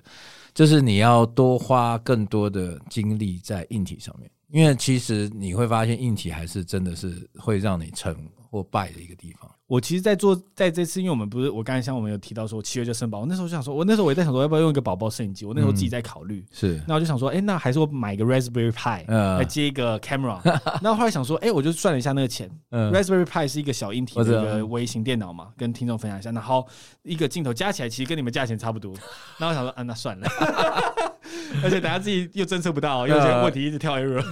就是你要多花更多的精力在硬体上面，因为其实你会发现硬体还是真的是会让你成或败的一个地方。我其实，在做在这次，因为我们不是我刚才像我们有提到说七月就生宝，我那时候就想说，我那时候我也在想说要不要用一个宝宝摄影机，我那时候自己在考虑、嗯。是，那我就想说，哎、欸，那还是我买一个 Raspberry Pi 来接一个 camera。那、呃、后来想说，哎、欸，我就算了一下那个钱、嗯、，Raspberry Pi 是一个小硬体的一个微型电脑嘛，跟听众分享一下。然后一个镜头加起来其实跟你们价钱差不多。那我想说，嗯、啊，那算了。[laughs] 而且等下自己又侦测不到，有些问题一直跳 error。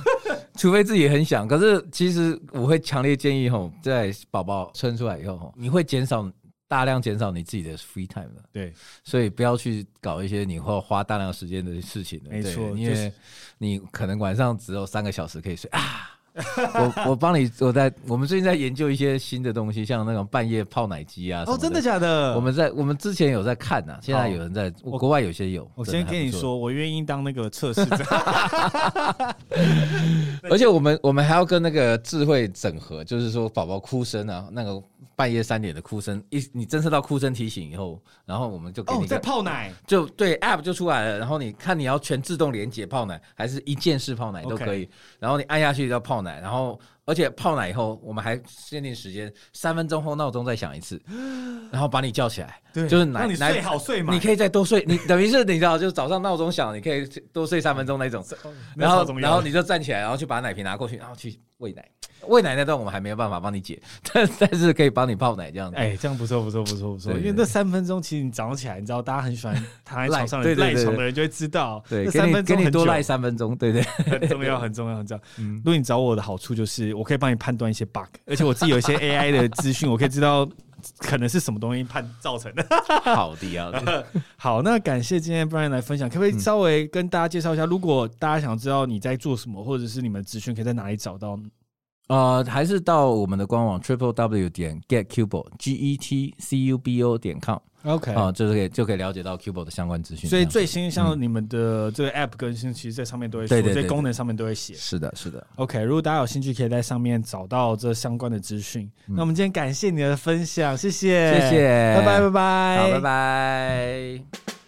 除非自己很想，可是其实我会强烈建议吼，在宝宝生出来以后吼，你会减少大量减少你自己的 free time 的。对，所以不要去搞一些你会花大量时间的事情。没错，因为你可能晚上只有三个小时可以睡啊。[laughs] 我我帮你，我在我们最近在研究一些新的东西，像那种半夜泡奶机啊。哦，真的假的？我们在我们之前有在看呐、啊，现在有人在国外有些有。我先跟你说，我愿意当那个测试者。[laughs] 而且我们我们还要跟那个智慧整合，就是说宝宝哭声啊，那个半夜三点的哭声，一你侦测到哭声提醒以后，然后我们就给你在泡奶，就对 App 就出来了。然后你看你要全自动连接泡奶，还是一键式泡奶都可以。然后你按下去要泡奶。然后，而且泡奶以后，我们还限定时间，三分钟后闹钟再响一次，[gasps] 然后把你叫起来，对，就是奶你睡好睡嘛，你可以再多睡，你等于是你知道，就早上闹钟响，你可以多睡三分钟那种，[laughs] 然后然后你就站起来，然后去把奶瓶拿过去，然后去喂奶。喂奶那段我们还没有办法帮你解，[laughs] 但但是可以帮你泡奶这样子。哎，这样不错不错不错不错，因为那三分钟其实你早上起来，你知道大家很喜欢躺在床上的赖床的人就会知道，对，三分钟给你多赖三分钟，对对，很重要很重要很重要。[laughs] 嗯，如果你找我的好处就是我可以帮你判断一些 bug，而且我自己有一些 [laughs] AI 的资讯，我可以知道可能是什么东西判造成的。好的呀，好，那感谢今天 Brian 来分享，可不可以稍微跟大家介绍一下？如果大家想知道你在做什么，或者是你们资讯可以在哪里找到？呃，还是到我们的官网 triple w 点 getcubo g e t c u b o 点 com，OK，啊，就是可以就可以了解到 Cubo 的相关资讯。所以最新像你们的这个 App 更新，其实在上面都会说，在功能上面都会写。是的，是的。OK，如果大家有兴趣，可以在上面找到这相关的资讯。那我们今天感谢你的分享，谢谢，谢谢，拜拜，拜拜，好，拜拜。